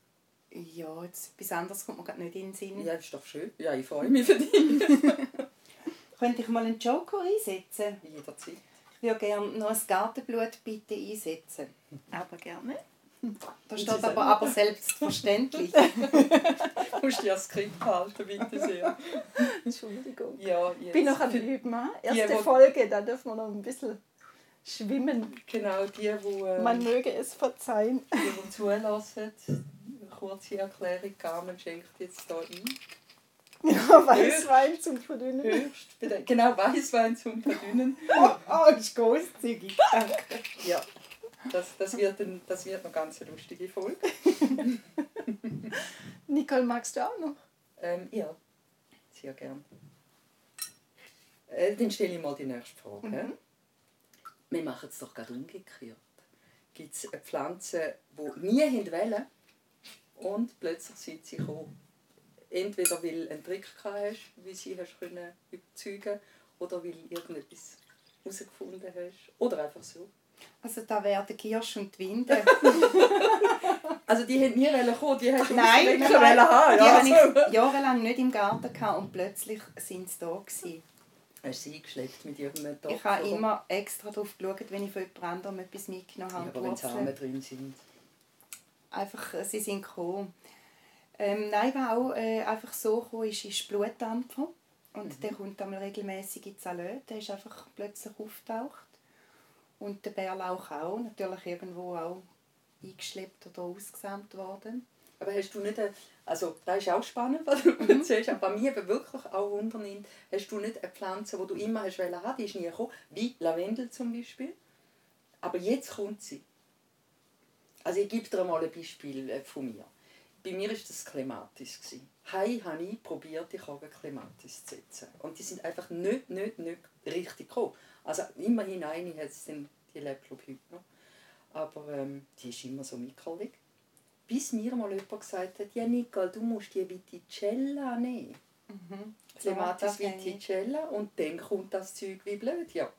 Speaker 3: Ja, jetzt etwas anderes kommt mir gerade nicht in den Sinn.
Speaker 1: Ja, ist doch schön. Ja, ich freue mich für dich.
Speaker 3: Könnte ich mal einen Joker einsetzen?
Speaker 1: Jederzeit.
Speaker 3: Ich würde gerne noch ein Gartenblut bitte einsetzen.
Speaker 2: Aber gerne.
Speaker 3: Da
Speaker 1: Sie
Speaker 3: steht aber, aber selbstverständlich.
Speaker 1: Du musst dir das Skript halten, bitte sehr.
Speaker 2: Entschuldigung.
Speaker 1: Ja,
Speaker 2: Ich
Speaker 1: jetzt.
Speaker 2: bin noch am Üben. Erste
Speaker 1: wo-
Speaker 2: Folge, da dürfen wir noch ein bisschen schwimmen.
Speaker 1: Genau, die, die, äh,
Speaker 2: Man möge es verzeihen.
Speaker 1: die, die zulassen. Kurze Erklärung. Carmen schenkt jetzt hier ein.
Speaker 2: Ja, Weißwein zum Verdünnen.
Speaker 1: Höchst Genau, Weißwein zum Verdünnen.
Speaker 3: Oh, ist großzügig. Danke.
Speaker 1: Ja, das, das, wird ein, das wird eine ganz lustige Folge.
Speaker 2: Nicole, magst du auch noch?
Speaker 1: Ähm, ja, sehr gern. Äh, dann stelle ich mal die nächste Frage.
Speaker 2: Mhm.
Speaker 1: Wir machen es doch gerade umgekehrt. Gibt es eine Pflanze, die nie wollen und plötzlich sind sie gekommen? Entweder weil du einen Trick hast, wie sie hast können überzeugen oder weil du irgendetwas herausgefunden hast. Oder einfach so.
Speaker 3: Also da werden Kirsch und die Winde.
Speaker 1: Also die haben nie kommen, die du
Speaker 3: nein, nein,
Speaker 1: haben.
Speaker 3: die
Speaker 1: Ja,
Speaker 3: habe
Speaker 1: also.
Speaker 3: ich jahrelang nicht im Garten gehabt und plötzlich sind sie da gewesen.
Speaker 1: Hast du sie eingeschleppt mit irgendeinem Topf?
Speaker 3: Ich habe immer extra darauf geschaut, wenn ich von jemand anderem etwas mitgenommen
Speaker 1: Ja,
Speaker 3: habe.
Speaker 1: aber
Speaker 3: die
Speaker 1: wenn. Samen drin sind.
Speaker 3: Einfach, äh, sie sind gekommen. Ähm, nein, was auch äh, einfach so gekommen ist, ist Blutdampfer. Und der kommt einmal regelmäßig in Salö. Der ist einfach plötzlich auftaucht. Und der Bärlauch auch. Natürlich irgendwo auch eingeschleppt oder ausgesamt worden.
Speaker 1: Aber hast du nicht, eine, also das ist auch spannend, was du
Speaker 3: Mhm.
Speaker 1: erzählst, aber bei mir wirklich auch wundernimmt, hast du nicht eine Pflanze, die du immer hast wollen haben, die ist nie gekommen, wie Lavendel zum Beispiel, aber jetzt kommt sie. Also ich gebe dir mal ein Beispiel äh, von mir. Bei mir war das Clematis. gewesen. Hei habe ich probiert, die Kogel Clematis zu setzen. Und die sind einfach nicht, nicht, nicht richtig gekommen. Also immerhin eine hat es dann, die lebt glaube heute noch. Aber ähm, die ist immer so mickelig. Bis mir mal jemand gesagt hat, ja Nicole, du musst die Viticella nehmen. Clematis
Speaker 3: kenne ich.
Speaker 1: Viticella und dann kommt das Zeug wie blöd. Ja,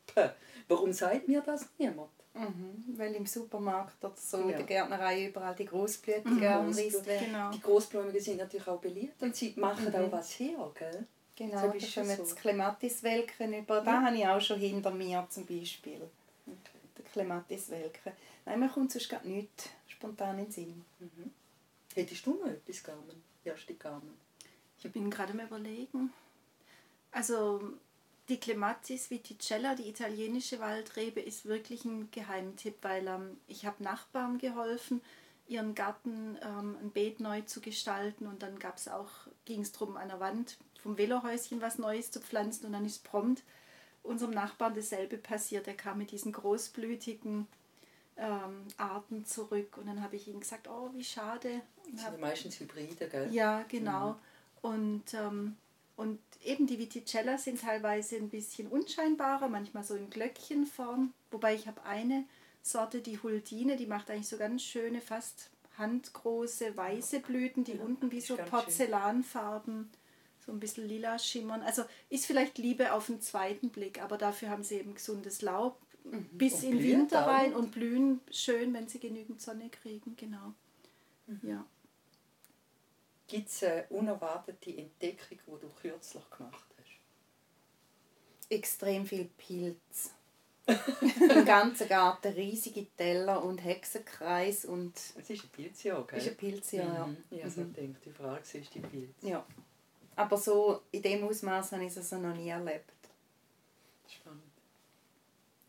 Speaker 1: warum sagt mir das niemand?
Speaker 3: Mhm. Weil im Supermarkt oder so in
Speaker 1: Ja.
Speaker 3: der Gärtnerei überall die Grossblüten
Speaker 1: Mhm.
Speaker 3: werden.
Speaker 2: Genau.
Speaker 1: Die Großblumigen sind natürlich auch beliebt und sie machen auch was her, gell?
Speaker 3: Genau,
Speaker 1: So
Speaker 3: da
Speaker 1: bist du
Speaker 3: kommen
Speaker 1: so.
Speaker 3: das Clematiswelken über. Da habe ich auch schon hinter mir zum Beispiel. Der Clematiswelken. Nein, mir kommt sonst gar nichts spontan in den Sinn.
Speaker 1: Hättest du noch etwas, Carmen? Erste Carmen.
Speaker 2: Ich bin gerade am überlegen. Also die Clematis viticella, die italienische Waldrebe, ist wirklich ein Geheimtipp, weil ähm, ich habe Nachbarn geholfen, ihren Garten ähm, ein Beet neu zu gestalten und dann gab es auch, ging es darum, an der Wand vom Velohäuschen was Neues zu pflanzen und dann ist prompt unserem Nachbarn dasselbe passiert. Er kam mit diesen großblütigen ähm, Arten zurück und dann habe ich ihm gesagt, oh wie schade.
Speaker 1: Das
Speaker 2: hab-
Speaker 1: sind ja meistens Hybride, gell?
Speaker 2: ja, genau. Und, ähm, und eben die Viticella sind teilweise ein bisschen unscheinbarer, manchmal so in Glöckchenform. Wobei ich habe eine Sorte, die Huldine, die macht eigentlich so ganz schöne, fast handgroße weiße Blüten, die
Speaker 1: Ja,
Speaker 2: unten wie so. Porzellanfarben, so ein bisschen lila schimmern. Also ist vielleicht Liebe auf den zweiten Blick, aber dafür haben sie eben gesundes Laub bis
Speaker 1: Und
Speaker 2: in Winter rein und blühen schön, wenn sie genügend Sonne kriegen, genau. Ja.
Speaker 1: Gibt es eine unerwartete Entdeckung, die du kürzlich gemacht hast?
Speaker 3: Extrem viel Pilz. Im ganzen Garten riesige Teller und Hexenkreis und
Speaker 1: Es ist ein Pilzjahr, gell?
Speaker 3: ist ein Pilzjahr. ja.
Speaker 1: Mhm. Ich habe so gedacht, die Frage ist die Pilz.
Speaker 3: Ja. Aber so in dem Ausmaß habe ich es also noch nie erlebt.
Speaker 1: Spannend.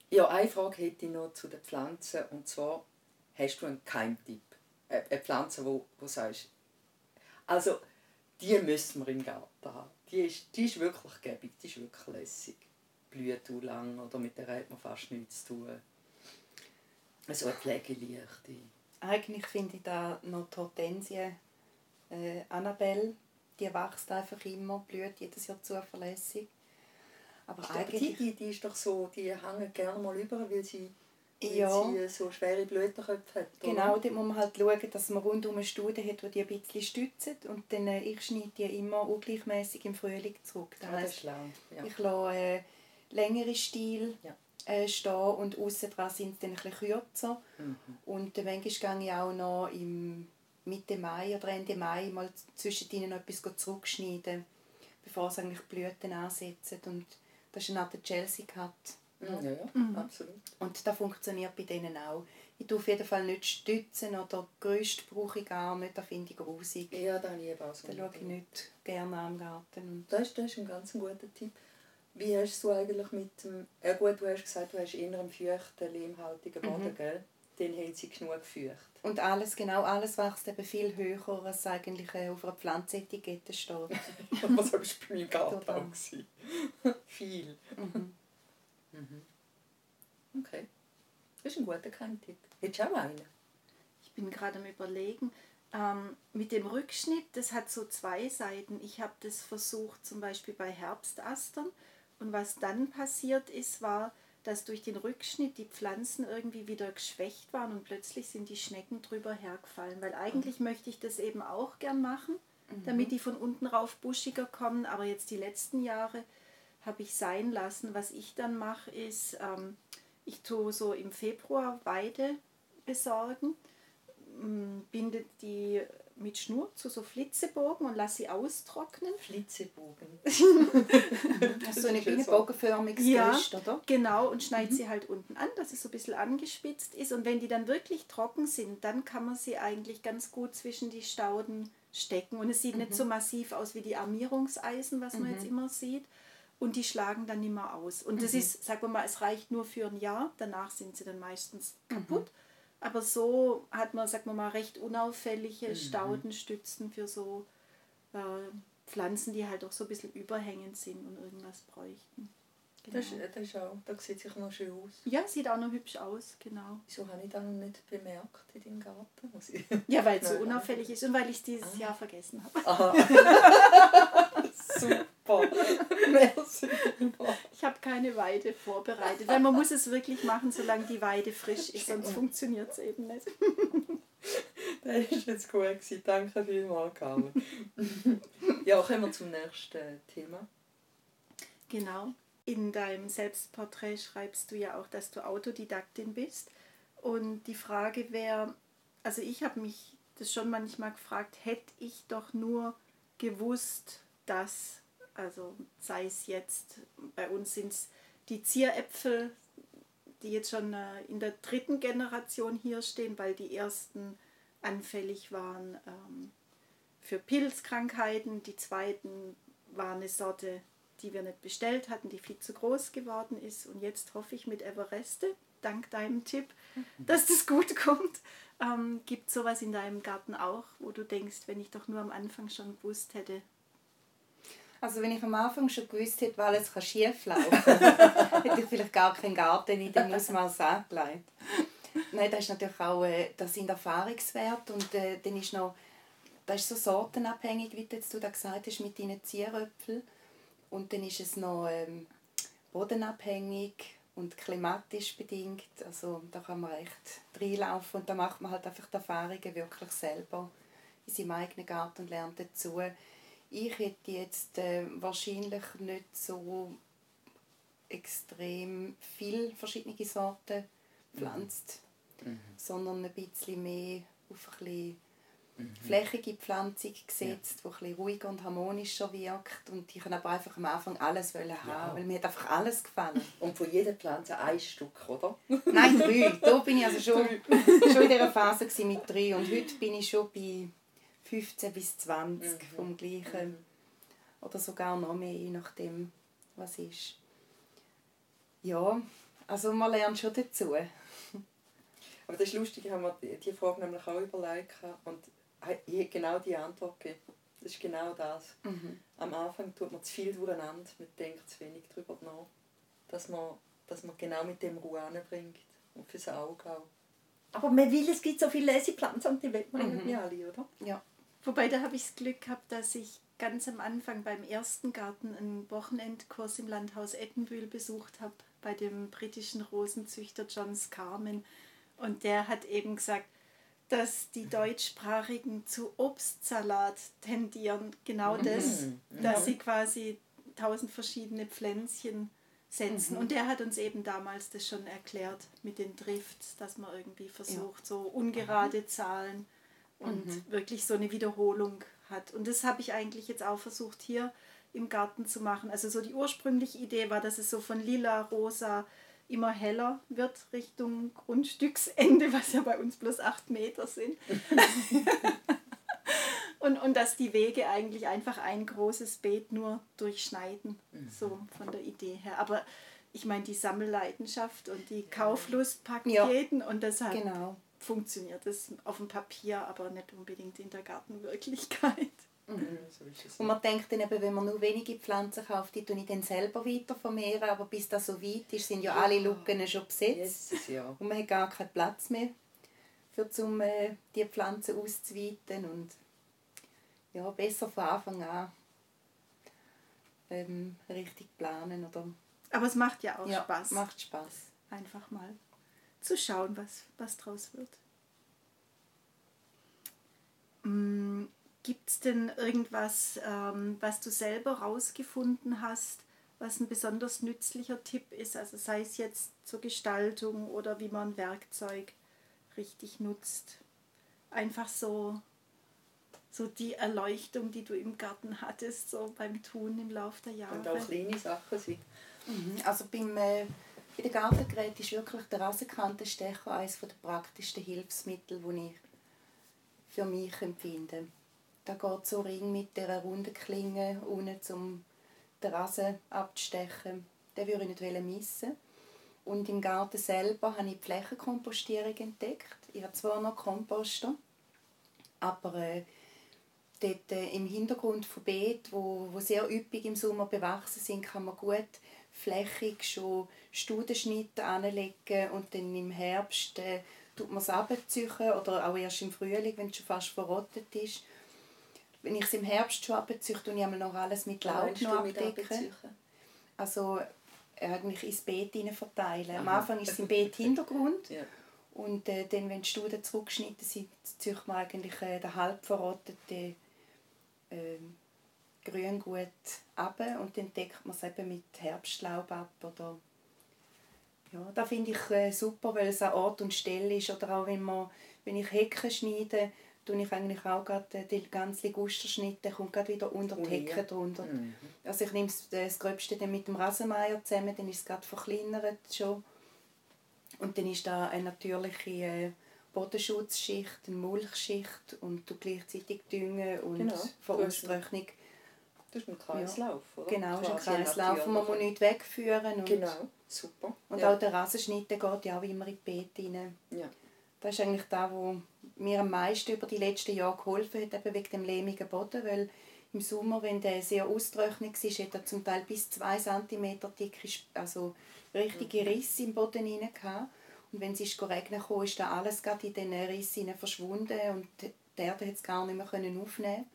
Speaker 1: Ja, eine Frage hätte ich noch zu den Pflanzen. Und zwar, hast du einen Keimtipp? Eine Pflanze, wo du sagst, also, die müssen wir im Garten haben. Die ist, die ist wirklich gäbig, die ist wirklich lässig. Blüht auch lang oder mit der hat man fast nichts zu tun. So eine pflegeleichte.
Speaker 3: Eigentlich finde ich da noch die Hortensie äh, Annabelle. Die wächst einfach immer, blüht jedes Jahr zuverlässig.
Speaker 1: Aber ich eigentlich... Die, die ist doch so, die hängen gerne mal über, weil sie,
Speaker 3: ja.
Speaker 1: sie so schwere Blütenköpfe hat.
Speaker 3: Oder? Genau, dort muss man halt schauen, dass man rundum eine Studie hat, die die ein bisschen stützt. Und dann, äh, ich schneide die immer ungleichmäßig im Frühling zurück. Das,
Speaker 1: ah, das ist schlau. Ja.
Speaker 3: Ich lasse äh, längere Stiel ja. äh, stehen und außen dran sind sie dann ein bisschen kürzer. Mhm. Und äh, manchmal gehe ich auch noch im Mitte Mai oder Ende Mai mal zwischen ihnen etwas zurückschneiden, bevor sie eigentlich Blüten ansetzen. Und das ist eine Art Chelsea
Speaker 1: Ja, ja, mhm. absolut.
Speaker 3: Und das funktioniert bei denen auch. Ich tue auf jeden Fall nicht stützen oder Gerüst brauche ich gar nicht, das finde ich grusig.
Speaker 1: Ja, das habe ich auch so.
Speaker 3: Da schaue ich nicht gerne am Garten.
Speaker 1: Das ist, das ist ein ganz guter Tipp. Wie hast du eigentlich mit dem... Ja gut, du hast gesagt, du hast eher einen feuchten, lehmhaltigen Boden, mhm. gell? Dann haben sie genug feucht.
Speaker 3: Und alles, genau, alles wächst eben viel höher, als eigentlich äh, auf einer Pflanzenetikette steht.
Speaker 1: Was war bei meinem Garten auch? viel. Mhm. Mhm. Okay. Das ist ein guter Keimtipp. Hättest du auch einen?
Speaker 2: Ich bin gerade am überlegen. Ähm, mit dem Rückschnitt, das hat so zwei Seiten. Ich habe das versucht zum Beispiel bei Herbstastern. Und was dann passiert ist, war, dass durch den Rückschnitt die Pflanzen irgendwie wieder geschwächt waren und plötzlich sind die Schnecken drüber hergefallen. Weil eigentlich mhm. möchte ich das eben auch gern machen, mhm. damit die von unten rauf buschiger kommen. Aber jetzt die letzten Jahre habe ich sein lassen. Was ich dann mache, ist, ähm, ich tue so im Februar Weide besorgen, binde die mit Schnur zu so Flitzebogen und lasse sie austrocknen.
Speaker 1: Flitzebogen.
Speaker 3: so eine bienenbogenförmiges ja, Gerüst, oder?
Speaker 2: Genau, und schneide mhm. sie halt unten an, dass es so ein bisschen angespitzt ist. Und wenn die dann wirklich trocken sind, dann kann man sie eigentlich ganz gut zwischen die Stauden stecken. Und es sieht mhm. nicht so massiv aus wie die Armierungseisen, was man jetzt mhm. immer sieht. Und die schlagen dann nicht mehr aus. Und das mhm. ist, sagen wir mal, es reicht nur für ein Jahr. Danach sind sie dann meistens kaputt. Mhm. Aber so hat man, sagen wir mal, recht unauffällige mhm. Staudenstützen für so äh, Pflanzen, die halt auch so ein bisschen überhängend sind und irgendwas bräuchten.
Speaker 1: Genau. Das, das ist auch, das sieht sich noch schön aus.
Speaker 2: Ja, sieht auch noch hübsch aus, genau.
Speaker 1: Wieso habe ich das noch nicht bemerkt in deinem Garten? Muss ich
Speaker 2: ja, weil es so unauffällig ist und weil ich es dieses ah. Jahr vergessen habe.
Speaker 1: Super.
Speaker 2: Ich habe keine Weide vorbereitet, weil man muss es wirklich machen, solange die Weide frisch ist, sonst funktioniert es eben nicht.
Speaker 1: Das war jetzt gut. Gewesen. Danke vielmals, Carmen. ja, kommen wir zum nächsten Thema.
Speaker 2: Genau. In deinem Selbstporträt schreibst du ja auch, dass du Autodidaktin bist. Und die Frage wäre, also ich habe mich das schon manchmal gefragt, hätte ich doch nur gewusst, dass also sei es jetzt, bei uns sind es die Zieräpfel, die jetzt schon äh, in der dritten Generation hier stehen, weil die ersten anfällig waren ähm, für Pilzkrankheiten. Die zweiten war eine Sorte, die wir nicht bestellt hatten, die viel zu groß geworden ist. Und jetzt hoffe ich mit Evereste, dank deinem Tipp, dass das gut kommt. Ähm, gibt sowas in deinem Garten auch, wo du denkst, wenn ich doch nur am Anfang schon gewusst hätte,
Speaker 3: also wenn ich am Anfang schon gewusst hätte, weil es schief laufen kann, hätte ich vielleicht gar keinen Garten in dem Ausmaß angelegt. Nein, das ist natürlich auch äh, das sind Erfahrungswerte und äh, dann ist noch das ist so sortenabhängig, wie du jetzt da gesagt hast, mit deinen Zierröpfeln. Und dann ist es noch ähm, bodenabhängig und klimatisch bedingt. Also da kann man echt reinlaufen und da macht man halt einfach die Erfahrungen wirklich selber in seinem eigenen Garten und lernt dazu ich hätte jetzt äh, wahrscheinlich nicht so extrem viele verschiedene Sorten gepflanzt, mhm. mhm. sondern ein bisschen mehr auf ein bisschen mhm. flächige Pflanzung gesetzt, ja. die ein ruhiger und harmonischer wirkt. Und ich wollte aber einfach am Anfang alles wollen haben, ja. weil mir hat einfach alles gefallen.
Speaker 1: Und von jeder Pflanze ein Stück, oder?
Speaker 3: Nein, drei. Da bin ich also schon, schon in dieser Phase mit drei. Und heute bin ich schon bei 15 bis 20 mhm. vom gleichen. Mhm. Oder sogar noch mehr, je nachdem, was ist. Ja, also man lernt schon dazu.
Speaker 1: Aber das ist lustig, ich habe mir die- die Frage nämlich auch überlegt und ich habe genau die Antwort gegeben. Das ist genau das.
Speaker 3: Mhm.
Speaker 1: Am Anfang tut man zu viel durcheinander, man denkt zu wenig darüber nach. Dass man, dass man genau mit dem Ruhe anbringt und fürs Auge auch. Aber man will, es gibt so viele Lesepflanzen und die will man
Speaker 3: Mhm.
Speaker 1: irgendwie alle, oder?
Speaker 3: Ja.
Speaker 2: Wobei da habe ich das Glück gehabt, dass ich ganz am Anfang beim ersten Garten einen Wochenendkurs im Landhaus Ettenbühl besucht habe, bei dem britischen Rosenzüchter John Scarman. Und der hat eben gesagt, dass die Deutschsprachigen zu Obstsalat tendieren. Genau das,
Speaker 1: Mhm.
Speaker 2: dass sie quasi tausend verschiedene Pflänzchen setzen. Und der hat uns eben damals das schon erklärt mit den Drifts, dass man irgendwie versucht, so ungerade Zahlen und wirklich so eine Wiederholung hat. Und das habe ich eigentlich jetzt auch versucht hier im Garten zu machen. Also so die ursprüngliche Idee war, dass es so von lila, rosa immer heller wird Richtung Grundstücksende, was ja bei uns bloß acht Meter sind. und, und dass die Wege eigentlich einfach ein großes Beet nur durchschneiden, so von der Idee her. Aber ich meine, die Sammelleidenschaft und die Kauflust packt
Speaker 3: Ja.
Speaker 2: jeden und deshalb
Speaker 3: Genau.
Speaker 2: Funktioniert es auf dem Papier, aber nicht unbedingt in der Gartenwirklichkeit.
Speaker 1: Es.
Speaker 3: Und man denkt dann eben, wenn man nur wenige Pflanzen kauft, die tue ich dann selber weiter vermehren, aber bis das so weit ist, sind ja,
Speaker 1: Ja.
Speaker 3: alle Lücken schon besetzt.
Speaker 1: Yes, ja.
Speaker 3: Und man hat gar keinen Platz mehr, für zum, äh, die Pflanzen auszuweiten. Und ja, besser von Anfang an ähm, richtig planen. Oder,
Speaker 2: Aber es macht ja auch
Speaker 3: ja,
Speaker 2: Spaß,
Speaker 3: macht Spaß.
Speaker 2: einfach mal zu schauen, was, was draus wird. Gibt es denn irgendwas, ähm, was du selber rausgefunden hast, was ein besonders nützlicher Tipp ist? Also sei es jetzt zur Gestaltung oder wie man Werkzeug richtig nutzt. Einfach so, so die Erleuchtung, die du im Garten hattest, so beim Tun im Laufe der Jahre.
Speaker 1: Und auch kleine Sachen sind.
Speaker 3: Mhm. Also beim, äh, bei den Gartengeräten ist wirklich der Rasenkantenstecher eines der praktischsten Hilfsmittel, die ich für mich empfinde. Da geht so Ring mit der runden Klinge unten, um den Rasen abzustechen. Den würde ich nicht missen. Und im Garten selber habe ich die Flächenkompostierung entdeckt. Ich habe zwar noch Komposter, aber äh, dort äh, im Hintergrund von Beeten, wo, wo sehr üppig im Sommer bewachsen sind, kann man gut flächig schon Studenschnitte anlegen und dann im Herbst äh, tut man es abziehen oder auch erst im Frühling, wenn es schon fast verrottet ist. Wenn ich es im Herbst schon abziehe, tue ich einmal noch alles mit Laub noch abdecken. Also eigentlich ins Beet hinein verteilen. Am. Anfang ist es im Beet Hintergrund
Speaker 1: Ja.
Speaker 3: und äh, dann, wenn die Studien zurückgeschnitten sind, zieht man eigentlich äh, den halb verrotteten ähm, Grüngut ab und dann deckt man es eben mit Herbstlaub ab. Oder ja, das finde ich äh, super, weil es an Ort und Stelle ist. Oder auch wenn, man, wenn ich Hecken schneide, tue ich eigentlich auch gerade äh, den ganzen Ligusterschnitt, der kommt gerade wieder unter die
Speaker 1: Oh.
Speaker 3: Hecke drunter.
Speaker 1: Mhm.
Speaker 3: Also ich nehme das, Gröbste dann mit dem Rasenmeier zusammen, dann ist es gerade verkleinert schon. Und dann ist da eine natürliche äh, Bodenschutzschicht, eine Mulchschicht und du gleichzeitig düngen und
Speaker 1: Genau.
Speaker 3: vor
Speaker 1: Du hast-
Speaker 3: Austrocknung.
Speaker 1: Das ist ein Kreislauf, oder?
Speaker 3: Genau, ist ein Kreislauf und man muss
Speaker 1: natürlich.
Speaker 3: nicht wegführen. Und,
Speaker 1: Genau, super.
Speaker 3: und
Speaker 1: ja.
Speaker 3: auch der Rasenschnitt der geht ja auch immer in die Beete rein.
Speaker 1: Ja.
Speaker 3: Das ist eigentlich das, was mir am meisten über die letzten Jahre geholfen hat, eben wegen dem lehmigen Boden, weil im Sommer, wenn der sehr austrocknet war, hat er zum Teil bis 2 cm dicke, also richtige
Speaker 1: Mhm.
Speaker 3: Risse im Boden rein gehabt. Und wenn es ist regnen kam, ist da alles gerade in diesen Rissen verschwunden und die Erde hat es gar nicht mehr können aufnehmen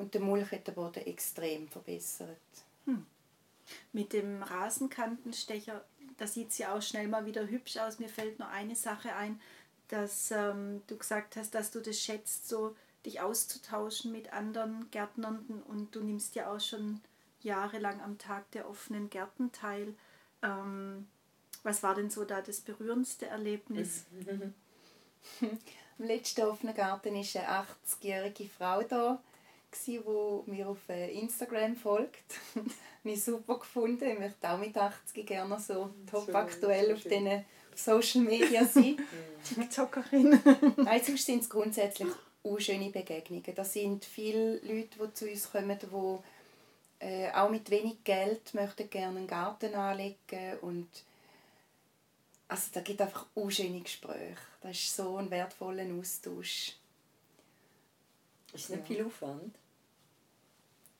Speaker 3: Und der Mulch hat den Boden extrem verbessert.
Speaker 2: Mit dem Rasenkantenstecher, da sieht es ja auch schnell mal wieder hübsch aus. Mir fällt nur eine Sache ein, dass ähm, du gesagt hast, dass du das schätzt, so dich auszutauschen mit anderen Gärtnern und du nimmst ja auch schon jahrelang am Tag der offenen Gärten teil. Ähm, was war denn so da das berührendste Erlebnis?
Speaker 3: Im letzten offenen Garten war eine 80-jährige Frau da, die mir auf äh, Instagram folgt. Habe ich super gefunden. Ich möchte auch mit 80 gerne so top aktuell auf diesen Social Media sein.
Speaker 2: TikTokerin.
Speaker 3: Nein, sonst sind es grundsätzlich unschöne Begegnungen. Da sind viele Leute, die zu uns kommen, die äh, auch mit wenig Geld möchten gerne einen Garten anlegen und also da gibt einfach unschöne Gespräche. Das ist so ein wertvoller Austausch.
Speaker 1: Ist es nicht viel Aufwand?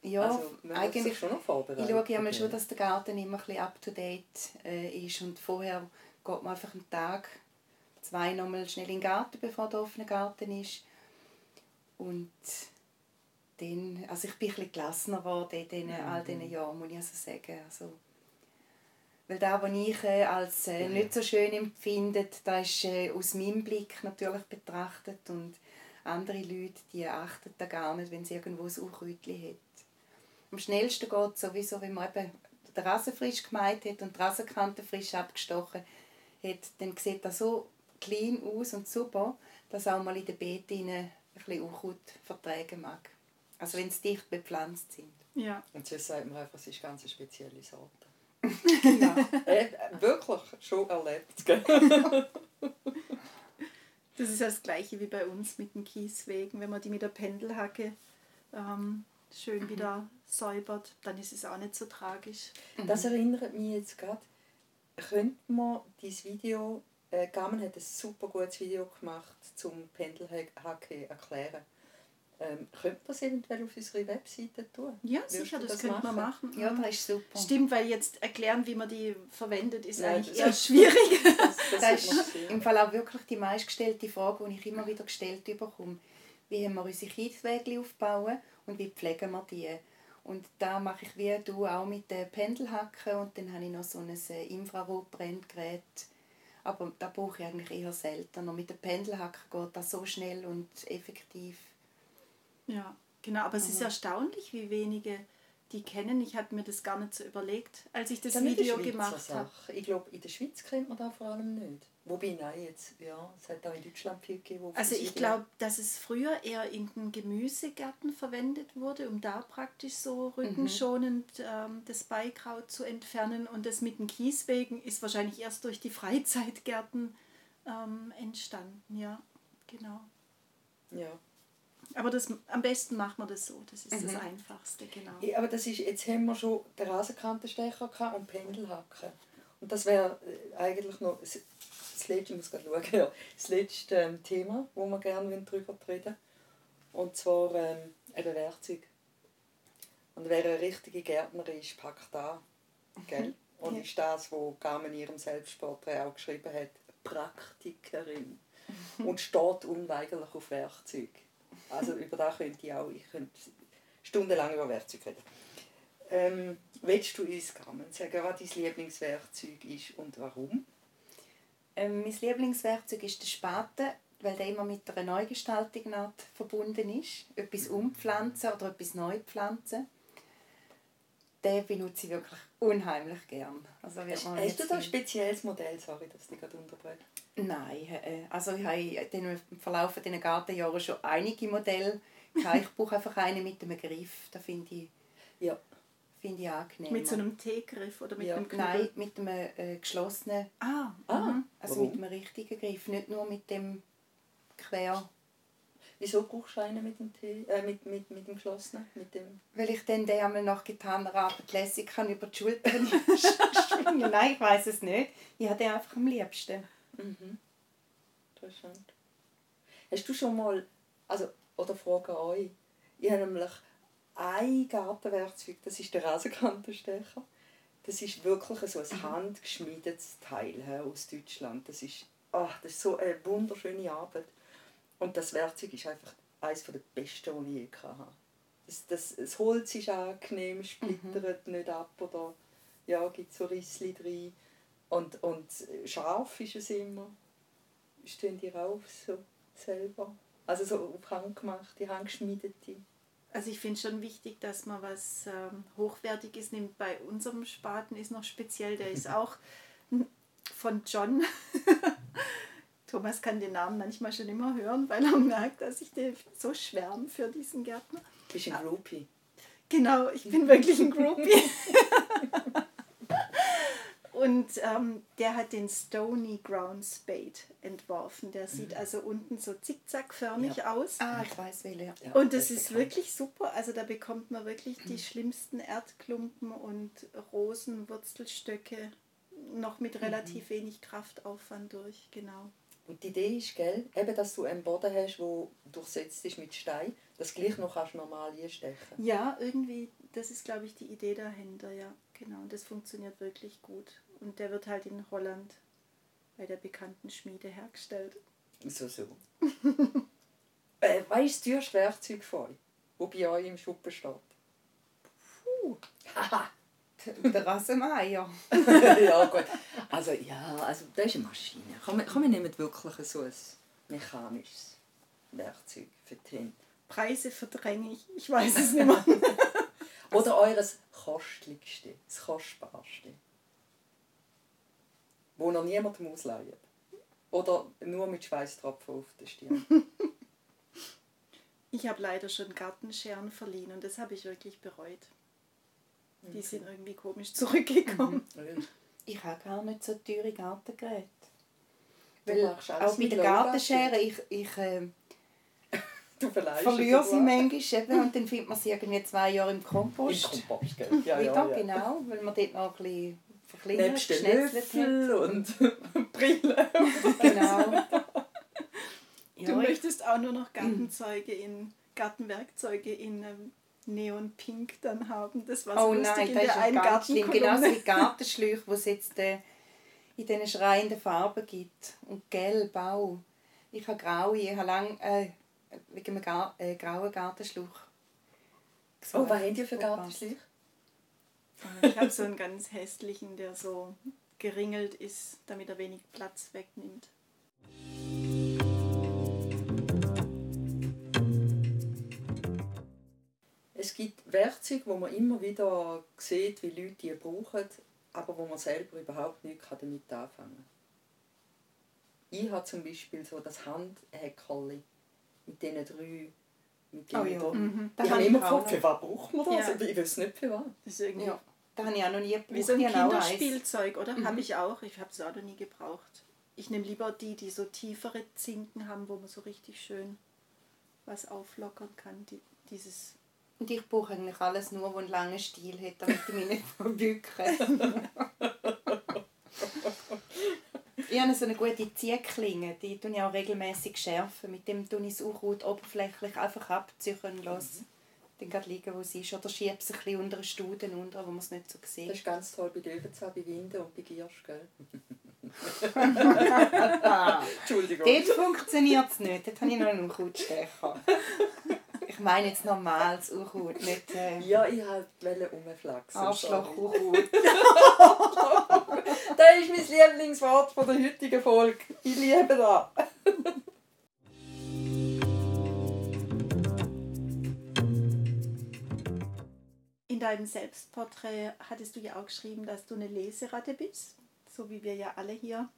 Speaker 3: Ja,
Speaker 1: also,
Speaker 3: eigentlich
Speaker 1: schon noch vorbereiten.
Speaker 3: Ich schaue ja mal schon, dass der Garten immer ein bisschen up-to-date äh, ist. Und vorher geht man einfach einen Tag, zwei nochmal schnell in den Garten, bevor der offene Garten ist. Und dann, also ich bin ein bisschen gelassener geworden in diesen,
Speaker 1: Mhm.
Speaker 3: all diesen Jahren, muss ich also sagen. Also, weil das, was ich äh, als äh, nicht so schön empfinde, das ist äh, aus meinem Blick natürlich betrachtet. Und andere Leute, die achten da gar nicht, wenn sie irgendwo ein Unkräutchen hat. Am schnellsten geht es sowieso, wenn man eben den Rasen frisch gemeint hat und die Rasenkante frisch abgestochen hat, dann sieht das so clean aus und super, dass auch mal in den Beeten ein bisschen Unkraut vertragen mag. Also wenn sie dicht bepflanzt sind.
Speaker 2: Ja.
Speaker 1: Und sonst sagt man einfach, es ist ganz eine spezielle Sorte.
Speaker 3: Genau.
Speaker 1: äh, wirklich schon erlebt.
Speaker 2: Das ist ja das gleiche wie bei uns mit den Kieswegen. Wenn man die mit der Pendelhacke ähm, schön wieder säubert, dann ist es auch nicht so tragisch.
Speaker 1: Das erinnert mich jetzt gerade. Könnte man dieses Video, äh, Gamen hat ein super gutes Video gemacht zum Pendelhacke erklären. Ähm, könnte man das eventuell auf unsere Webseite tun?
Speaker 2: Ja,
Speaker 1: Würdest
Speaker 2: sicher,
Speaker 1: du
Speaker 2: das, könnte man machen.
Speaker 3: Ja, das ist super.
Speaker 2: Stimmt, weil jetzt erklären, wie man die verwendet, ist
Speaker 1: Nein,
Speaker 2: eigentlich
Speaker 1: das-
Speaker 2: eher schwierig.
Speaker 1: Das, das
Speaker 3: Das ist im Fall auch wirklich die meistgestellte Frage, die ich immer wieder gestellt bekomme. Wie haben wir unsere Kieswege aufbauen und wie pflegen wir die? Und da mache ich wie du auch mit den Pendelhacken und dann habe ich noch so ein äh, Infrarotbrenngerät. Aber da brauche ich eigentlich eher seltener. Mit den Pendelhacken geht das so schnell und effektiv.
Speaker 2: Ja, genau. Aber es ist erstaunlich, wie wenige die kennen. Ich hatte mir das gar nicht so überlegt, als ich das
Speaker 1: Dann
Speaker 2: Video gemacht habe.
Speaker 1: Ich glaube, in der Schweiz kennt man das vor allem nicht. Wobei, nein, jetzt, ja, es hat auch in Deutschland viel gegeben.
Speaker 2: Also ich glaube, dass es früher eher in den Gemüsegärten verwendet wurde, um da praktisch so rückenschonend ähm, das Beikraut zu entfernen. Und das mit den Kieswegen ist wahrscheinlich erst durch die Freizeitgärten ähm, entstanden. Ja, genau.
Speaker 1: Ja.
Speaker 2: Aber das, am besten macht man das so. Das ist das Einfachste, genau.
Speaker 1: Ja, aber das ist, jetzt haben wir schon den Rasenkantenstecher und Pendelhacken. Und das wäre äh, eigentlich noch das, letzte, ich muss gerade schauen, ja, das letzte ähm, Thema, wo wir gerne darüber reden Und zwar ähm, eben Werkzeug. Und wer eine richtige Gärtnerin ist, packt an. Gell? Und
Speaker 2: Ja.
Speaker 1: ist das, wo Carmen in ihrem Selbstporträt auch geschrieben hat, Praktikerin. Und steht unweigerlich auf Werkzeug. Also über das könnte ich auch, ich könnte stundenlang über Werkzeug reden. Ähm, willst du uns, Carmen, sagen, was dein Lieblingswerkzeug ist und warum?
Speaker 3: Ähm, mein Lieblingswerkzeug ist der Spaten, weil der immer mit einer Neugestaltung verbunden ist. Etwas umpflanzen oder etwas neu pflanzen. Den benutze ich wirklich unheimlich gern. Also
Speaker 1: Hast, hast du da ein spezielles Modell? Sorry, dass ich dich gerade unterbreche.
Speaker 3: Nein, äh, also ich habe in- im Verlauf dieser Gartenjahre schon einige Modelle. Ich brauche einfach einen mit einem Griff. Das finde ich,
Speaker 1: Ja.
Speaker 3: finde ich angenehm.
Speaker 2: Mit so einem T-Griff oder mit
Speaker 1: Ja.
Speaker 2: einem Knüppel?
Speaker 3: Nein, mit einem äh, geschlossenen,
Speaker 2: Ah,
Speaker 1: Ah,
Speaker 3: also
Speaker 1: warum?
Speaker 3: mit einem richtigen Griff, nicht nur mit dem quer.
Speaker 1: Wieso brauchst du einen mit dem, Tee, äh, mit, mit, mit dem geschlossenen? Mit dem
Speaker 3: Weil ich dann den einmal nach getaner Arbeit lässig kann über die Schultern schwingen. Nein, ich weiß es nicht. Ich habe den einfach am liebsten.
Speaker 1: Mhm. Interessant. Hast du schon mal, also, oder Frage an euch, ich habe nämlich ein Gartenwerkzeug, das ist der Rasenkantenstecher. Das ist wirklich so ein handgeschmiedetes Teil aus Deutschland. Das ist, ach, das ist so eine wunderschöne Arbeit. Und das Werkzeug ist einfach eines der besten, die ich je hatte. Das, das, das Holz ist angenehm, splittert nicht ab oder ja, gibt so Rissli drin. Und, und scharf ist es immer. Stehen die rauf so selber? Also so auf Hand gemachte, handgeschmiedete.
Speaker 2: Also ich finde schon wichtig, dass man was ähm, Hochwertiges nimmt. Bei unserem Spaten ist noch speziell, der ist auch von John. Thomas kann den Namen manchmal schon immer hören, weil er merkt, dass ich so schwärme für diesen Gärtner.
Speaker 1: Bist ein Groupie.
Speaker 2: Genau, ich bin wirklich ein Groupie. Und ähm, der hat den Stony Ground Spade entworfen. Der sieht also unten so zickzackförmig
Speaker 1: Ja.
Speaker 2: aus.
Speaker 3: Ah, ich weiß welche. ja.
Speaker 2: Und das
Speaker 1: das
Speaker 2: ist
Speaker 1: bekannt.
Speaker 2: wirklich super. Also da bekommt man wirklich die schlimmsten Erdklumpen und Rosen, Wurzelstöcke noch mit relativ mhm. wenig Kraftaufwand durch, genau.
Speaker 1: Und die Idee ist, gell, eben, dass du einen Boden hast, der durchsetzt ist mit Stein, dass du gleich noch kannst normal einstechen
Speaker 2: Ja, irgendwie, das ist, glaube ich, die Idee dahinter, ja, genau. Und das funktioniert wirklich gut. Und der wird halt in Holland bei der bekannten Schmiede hergestellt.
Speaker 1: So, so. äh, weißt du, das Werkzeug von euch, das bei euch im Schuppen steht?
Speaker 3: Puh. Haha. Der Rasenmeier.
Speaker 1: ja, gut. Also, ja, also, das ist eine Maschine. Komm, wir nehmen wirklich so ein mechanisches Werkzeug für Hände.
Speaker 2: Preise verdränge ich. Ich weiß es nicht mehr.
Speaker 1: Oder eures kostlichste, das kostbarste. Wo noch niemandem ausleihen. Oder nur mit Schweißtropfen auf der Stirn.
Speaker 2: ich habe leider schon Gartenscheren verliehen und das habe ich wirklich bereut. Die okay. sind irgendwie komisch zurückgekommen.
Speaker 3: Mhm. Ich habe gar nicht so teure Gartengeräte. Weil auch bei der Gartenschere, ich, ich äh, verliere sie manchmal eben, und dann findet man sie irgendwie zwei Jahre im Kompost.
Speaker 1: Im Kompost, gell?
Speaker 3: Ja, Wieder, ja, ja. genau, weil man dort noch ein bisschen verkleinert,
Speaker 1: geschnetzelt und Brille.
Speaker 3: genau.
Speaker 2: Du möchtest auch nur noch Gartenzeuge in Gartenwerkzeuge in ähm, Neonpink dann haben. Das war so
Speaker 3: oh lustig nein, in das der ist ganz schlimm. Genauso wie Gartenschläuche, die es jetzt äh, in diesen schreienden Farben gibt. Und gelb auch. Ich habe graue, ich habe lange äh, wegen einem Gar äh, grauen Gartenschlauch
Speaker 1: gesucht. Oh, was habt ihr für Gartenschläuche?
Speaker 2: Ich habe so einen ganz hässlichen, der so geringelt ist, damit er wenig Platz wegnimmt.
Speaker 1: Es gibt Werkzeuge, wo man immer wieder sieht, wie Leute die brauchen, aber wo man selber überhaupt nichts damit anfangen kann. Ich habe zum Beispiel so das Handhäckerli mit diesen drei mit
Speaker 3: oh ja.
Speaker 1: Mhm. Ich habe immer gefragt, für was braucht man das? Ja. Ich weiß nicht für was.
Speaker 2: Das ist irgendwie
Speaker 3: ja. Da habe ich auch noch nie
Speaker 2: gebraucht. Wie so ein Kinderspielzeug, oder? Mhm. Habe ich auch. Ich habe es auch noch nie gebraucht. Ich nehme lieber die, die so tiefere Zinken haben, wo man so richtig schön was auflockern kann. Die, dieses
Speaker 3: und ich brauche eigentlich alles nur, was einen langen Stiel hat, damit ich mich nicht verbücke. ich habe so eine gute Ziehklinge, die tue ich auch regelmäßig schärfen. Mit dem tue ich das Unkraut oberflächlich einfach abziehen lassen. Mhm. Dann geht liegen, wo es ist. Oder schiebe es ein bisschen unter einen Studen unter, wo man es nicht so sieht.
Speaker 1: Das ist ganz toll bei Löwenzahn, bei Winden und bei Giersch, gell? Entschuldigung.
Speaker 3: Dort funktioniert es nicht. Dort habe ich noch einen Unkrautstecher. Ich meine jetzt normales Unkraut, nicht... Äh,
Speaker 1: ja, ich wollte rumflachsen.
Speaker 3: Arschloch-Unkraut.
Speaker 1: das ist mein Lieblingswort von der heutigen Folge. Ich liebe das.
Speaker 2: In deinem Selbstporträt hattest du ja auch geschrieben, dass du eine Leseratte bist, so wie wir ja alle hier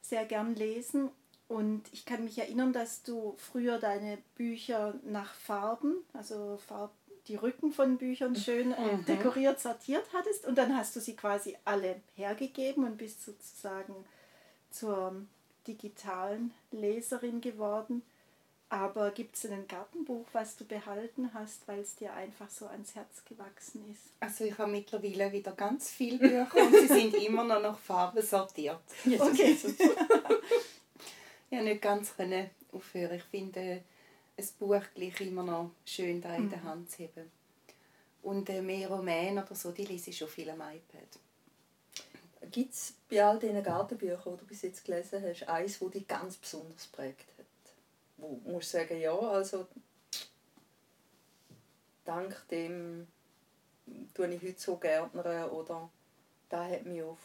Speaker 2: sehr gern lesen. Und ich kann mich erinnern, dass du früher deine Bücher nach Farben, also Farb, die Rücken von Büchern schön äh, mhm. dekoriert, sortiert hattest. Und dann hast du sie quasi alle hergegeben und bist sozusagen zur digitalen Leserin geworden. Aber gibt es ein Gartenbuch, was du behalten hast, weil es dir einfach so ans Herz gewachsen ist?
Speaker 3: Also ich habe mittlerweile wieder ganz viele Bücher und sie sind immer noch nach Farben sortiert.
Speaker 2: Okay.
Speaker 3: ich konnte nicht ganz aufhören. Ich finde ein Buch gleich immer noch schön da in der mhm. Hand zu haben. Und äh, mehr Romane oder so, die lese ich schon viel am iPad.
Speaker 1: Gibt es bei all diesen Gartenbüchern, die du bis jetzt gelesen hast, eins, das dich ganz besonders prägt hat? Wo du musst sagen, ja, also dank dem tue ich heute so Gärtner oder da hat mich auf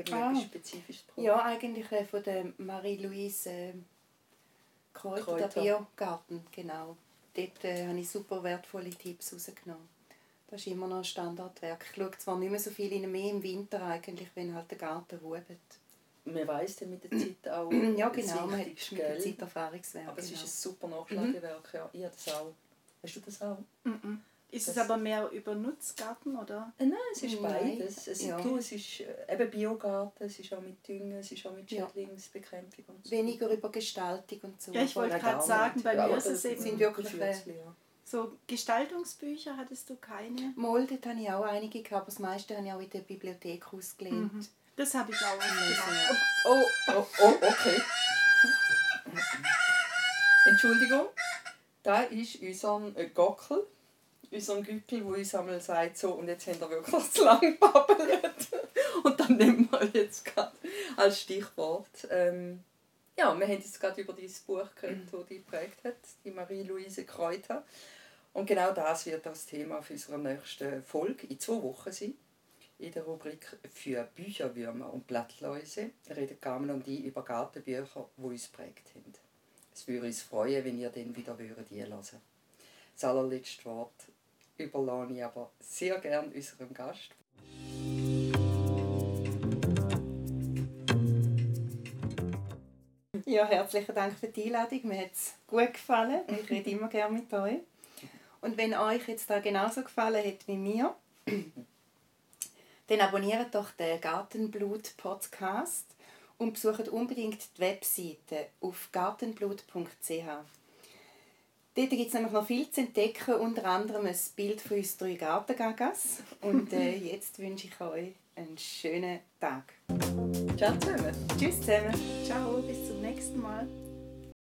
Speaker 1: Irgendetwas ah. spezifisches
Speaker 3: Produkt? Ja, eigentlich äh, von der Marie-Louise äh, Kräuter, Kräuter, der Biogarten, genau. Dort äh, habe ich super wertvolle Tipps rausgenommen. Das ist immer noch ein Standardwerk. Ich schaue zwar nicht mehr so viel in mehr im Winter eigentlich, wenn halt der Garten ruht.
Speaker 1: Man weiss dann mit der Zeit auch,
Speaker 3: Ja genau, man hat mit der Zeit Erfahrungswert.
Speaker 1: Aber es ist ein super Nachschlagewerk, ja. Ich habe das auch. Hast du das auch?
Speaker 2: Mhm. Ist das es aber mehr über Nutzgarten, oder?
Speaker 1: Äh, nein, es ist Nein. beides. Es, ja. du, es ist äh, eben Biogarten, es ist auch mit Düngen, es ist auch mit Schädlingsbekämpfung und
Speaker 3: so. Weniger über Gestaltung und so.
Speaker 2: Ja, ich wollte gerade sagen, bei mir ist es eben...
Speaker 3: sind wirklich
Speaker 2: So Gestaltungsbücher hattest du keine?
Speaker 3: Mal, dort habe ich auch einige gehabt, aber das meiste habe ich auch in der Bibliothek ausgelehnt.
Speaker 2: Mhm. Das habe ich auch gemacht.
Speaker 1: Oh, oh, oh, okay. Entschuldigung, da ist unser äh, Gockel, unser Gückel, der uns einmal sagt, so, und jetzt haben wir wirklich zu lang gebabbelt. Und dann nehmen wir jetzt gerade als Stichwort. Ähm, ja, wir haben jetzt gerade über dieses Buch geredet, das die geprägt hat, die Marie-Louise Kräuter. Und genau das wird das Thema für unsere nächste Folge in zwei Wochen sein. In der Rubrik für Bücherwürmer und Blattläuse redet Carmen und ich über Gartenbücher, die uns prägt haben. Es würde uns freuen, wenn ihr dann wieder würdet einhören Das allerletzte Wort überlasse ich aber sehr gern unserem Gast.
Speaker 3: Ja, herzlichen Dank für die Einladung. Mir hat es gut gefallen. Ich rede immer gerne mit euch. Und wenn euch jetzt da genauso gefallen hat wie mir, dann abonniert doch den Gartenblut Podcast und besucht unbedingt die Webseite auf gartenblut.ch. Dort gibt es nämlich noch viel zu entdecken, unter anderem ein Bild von uns drei Gartengagas. Und äh, jetzt wünsche ich euch einen schönen Tag.
Speaker 1: Ciao zusammen.
Speaker 3: Tschüss zusammen.
Speaker 2: Ciao, bis zum nächsten Mal.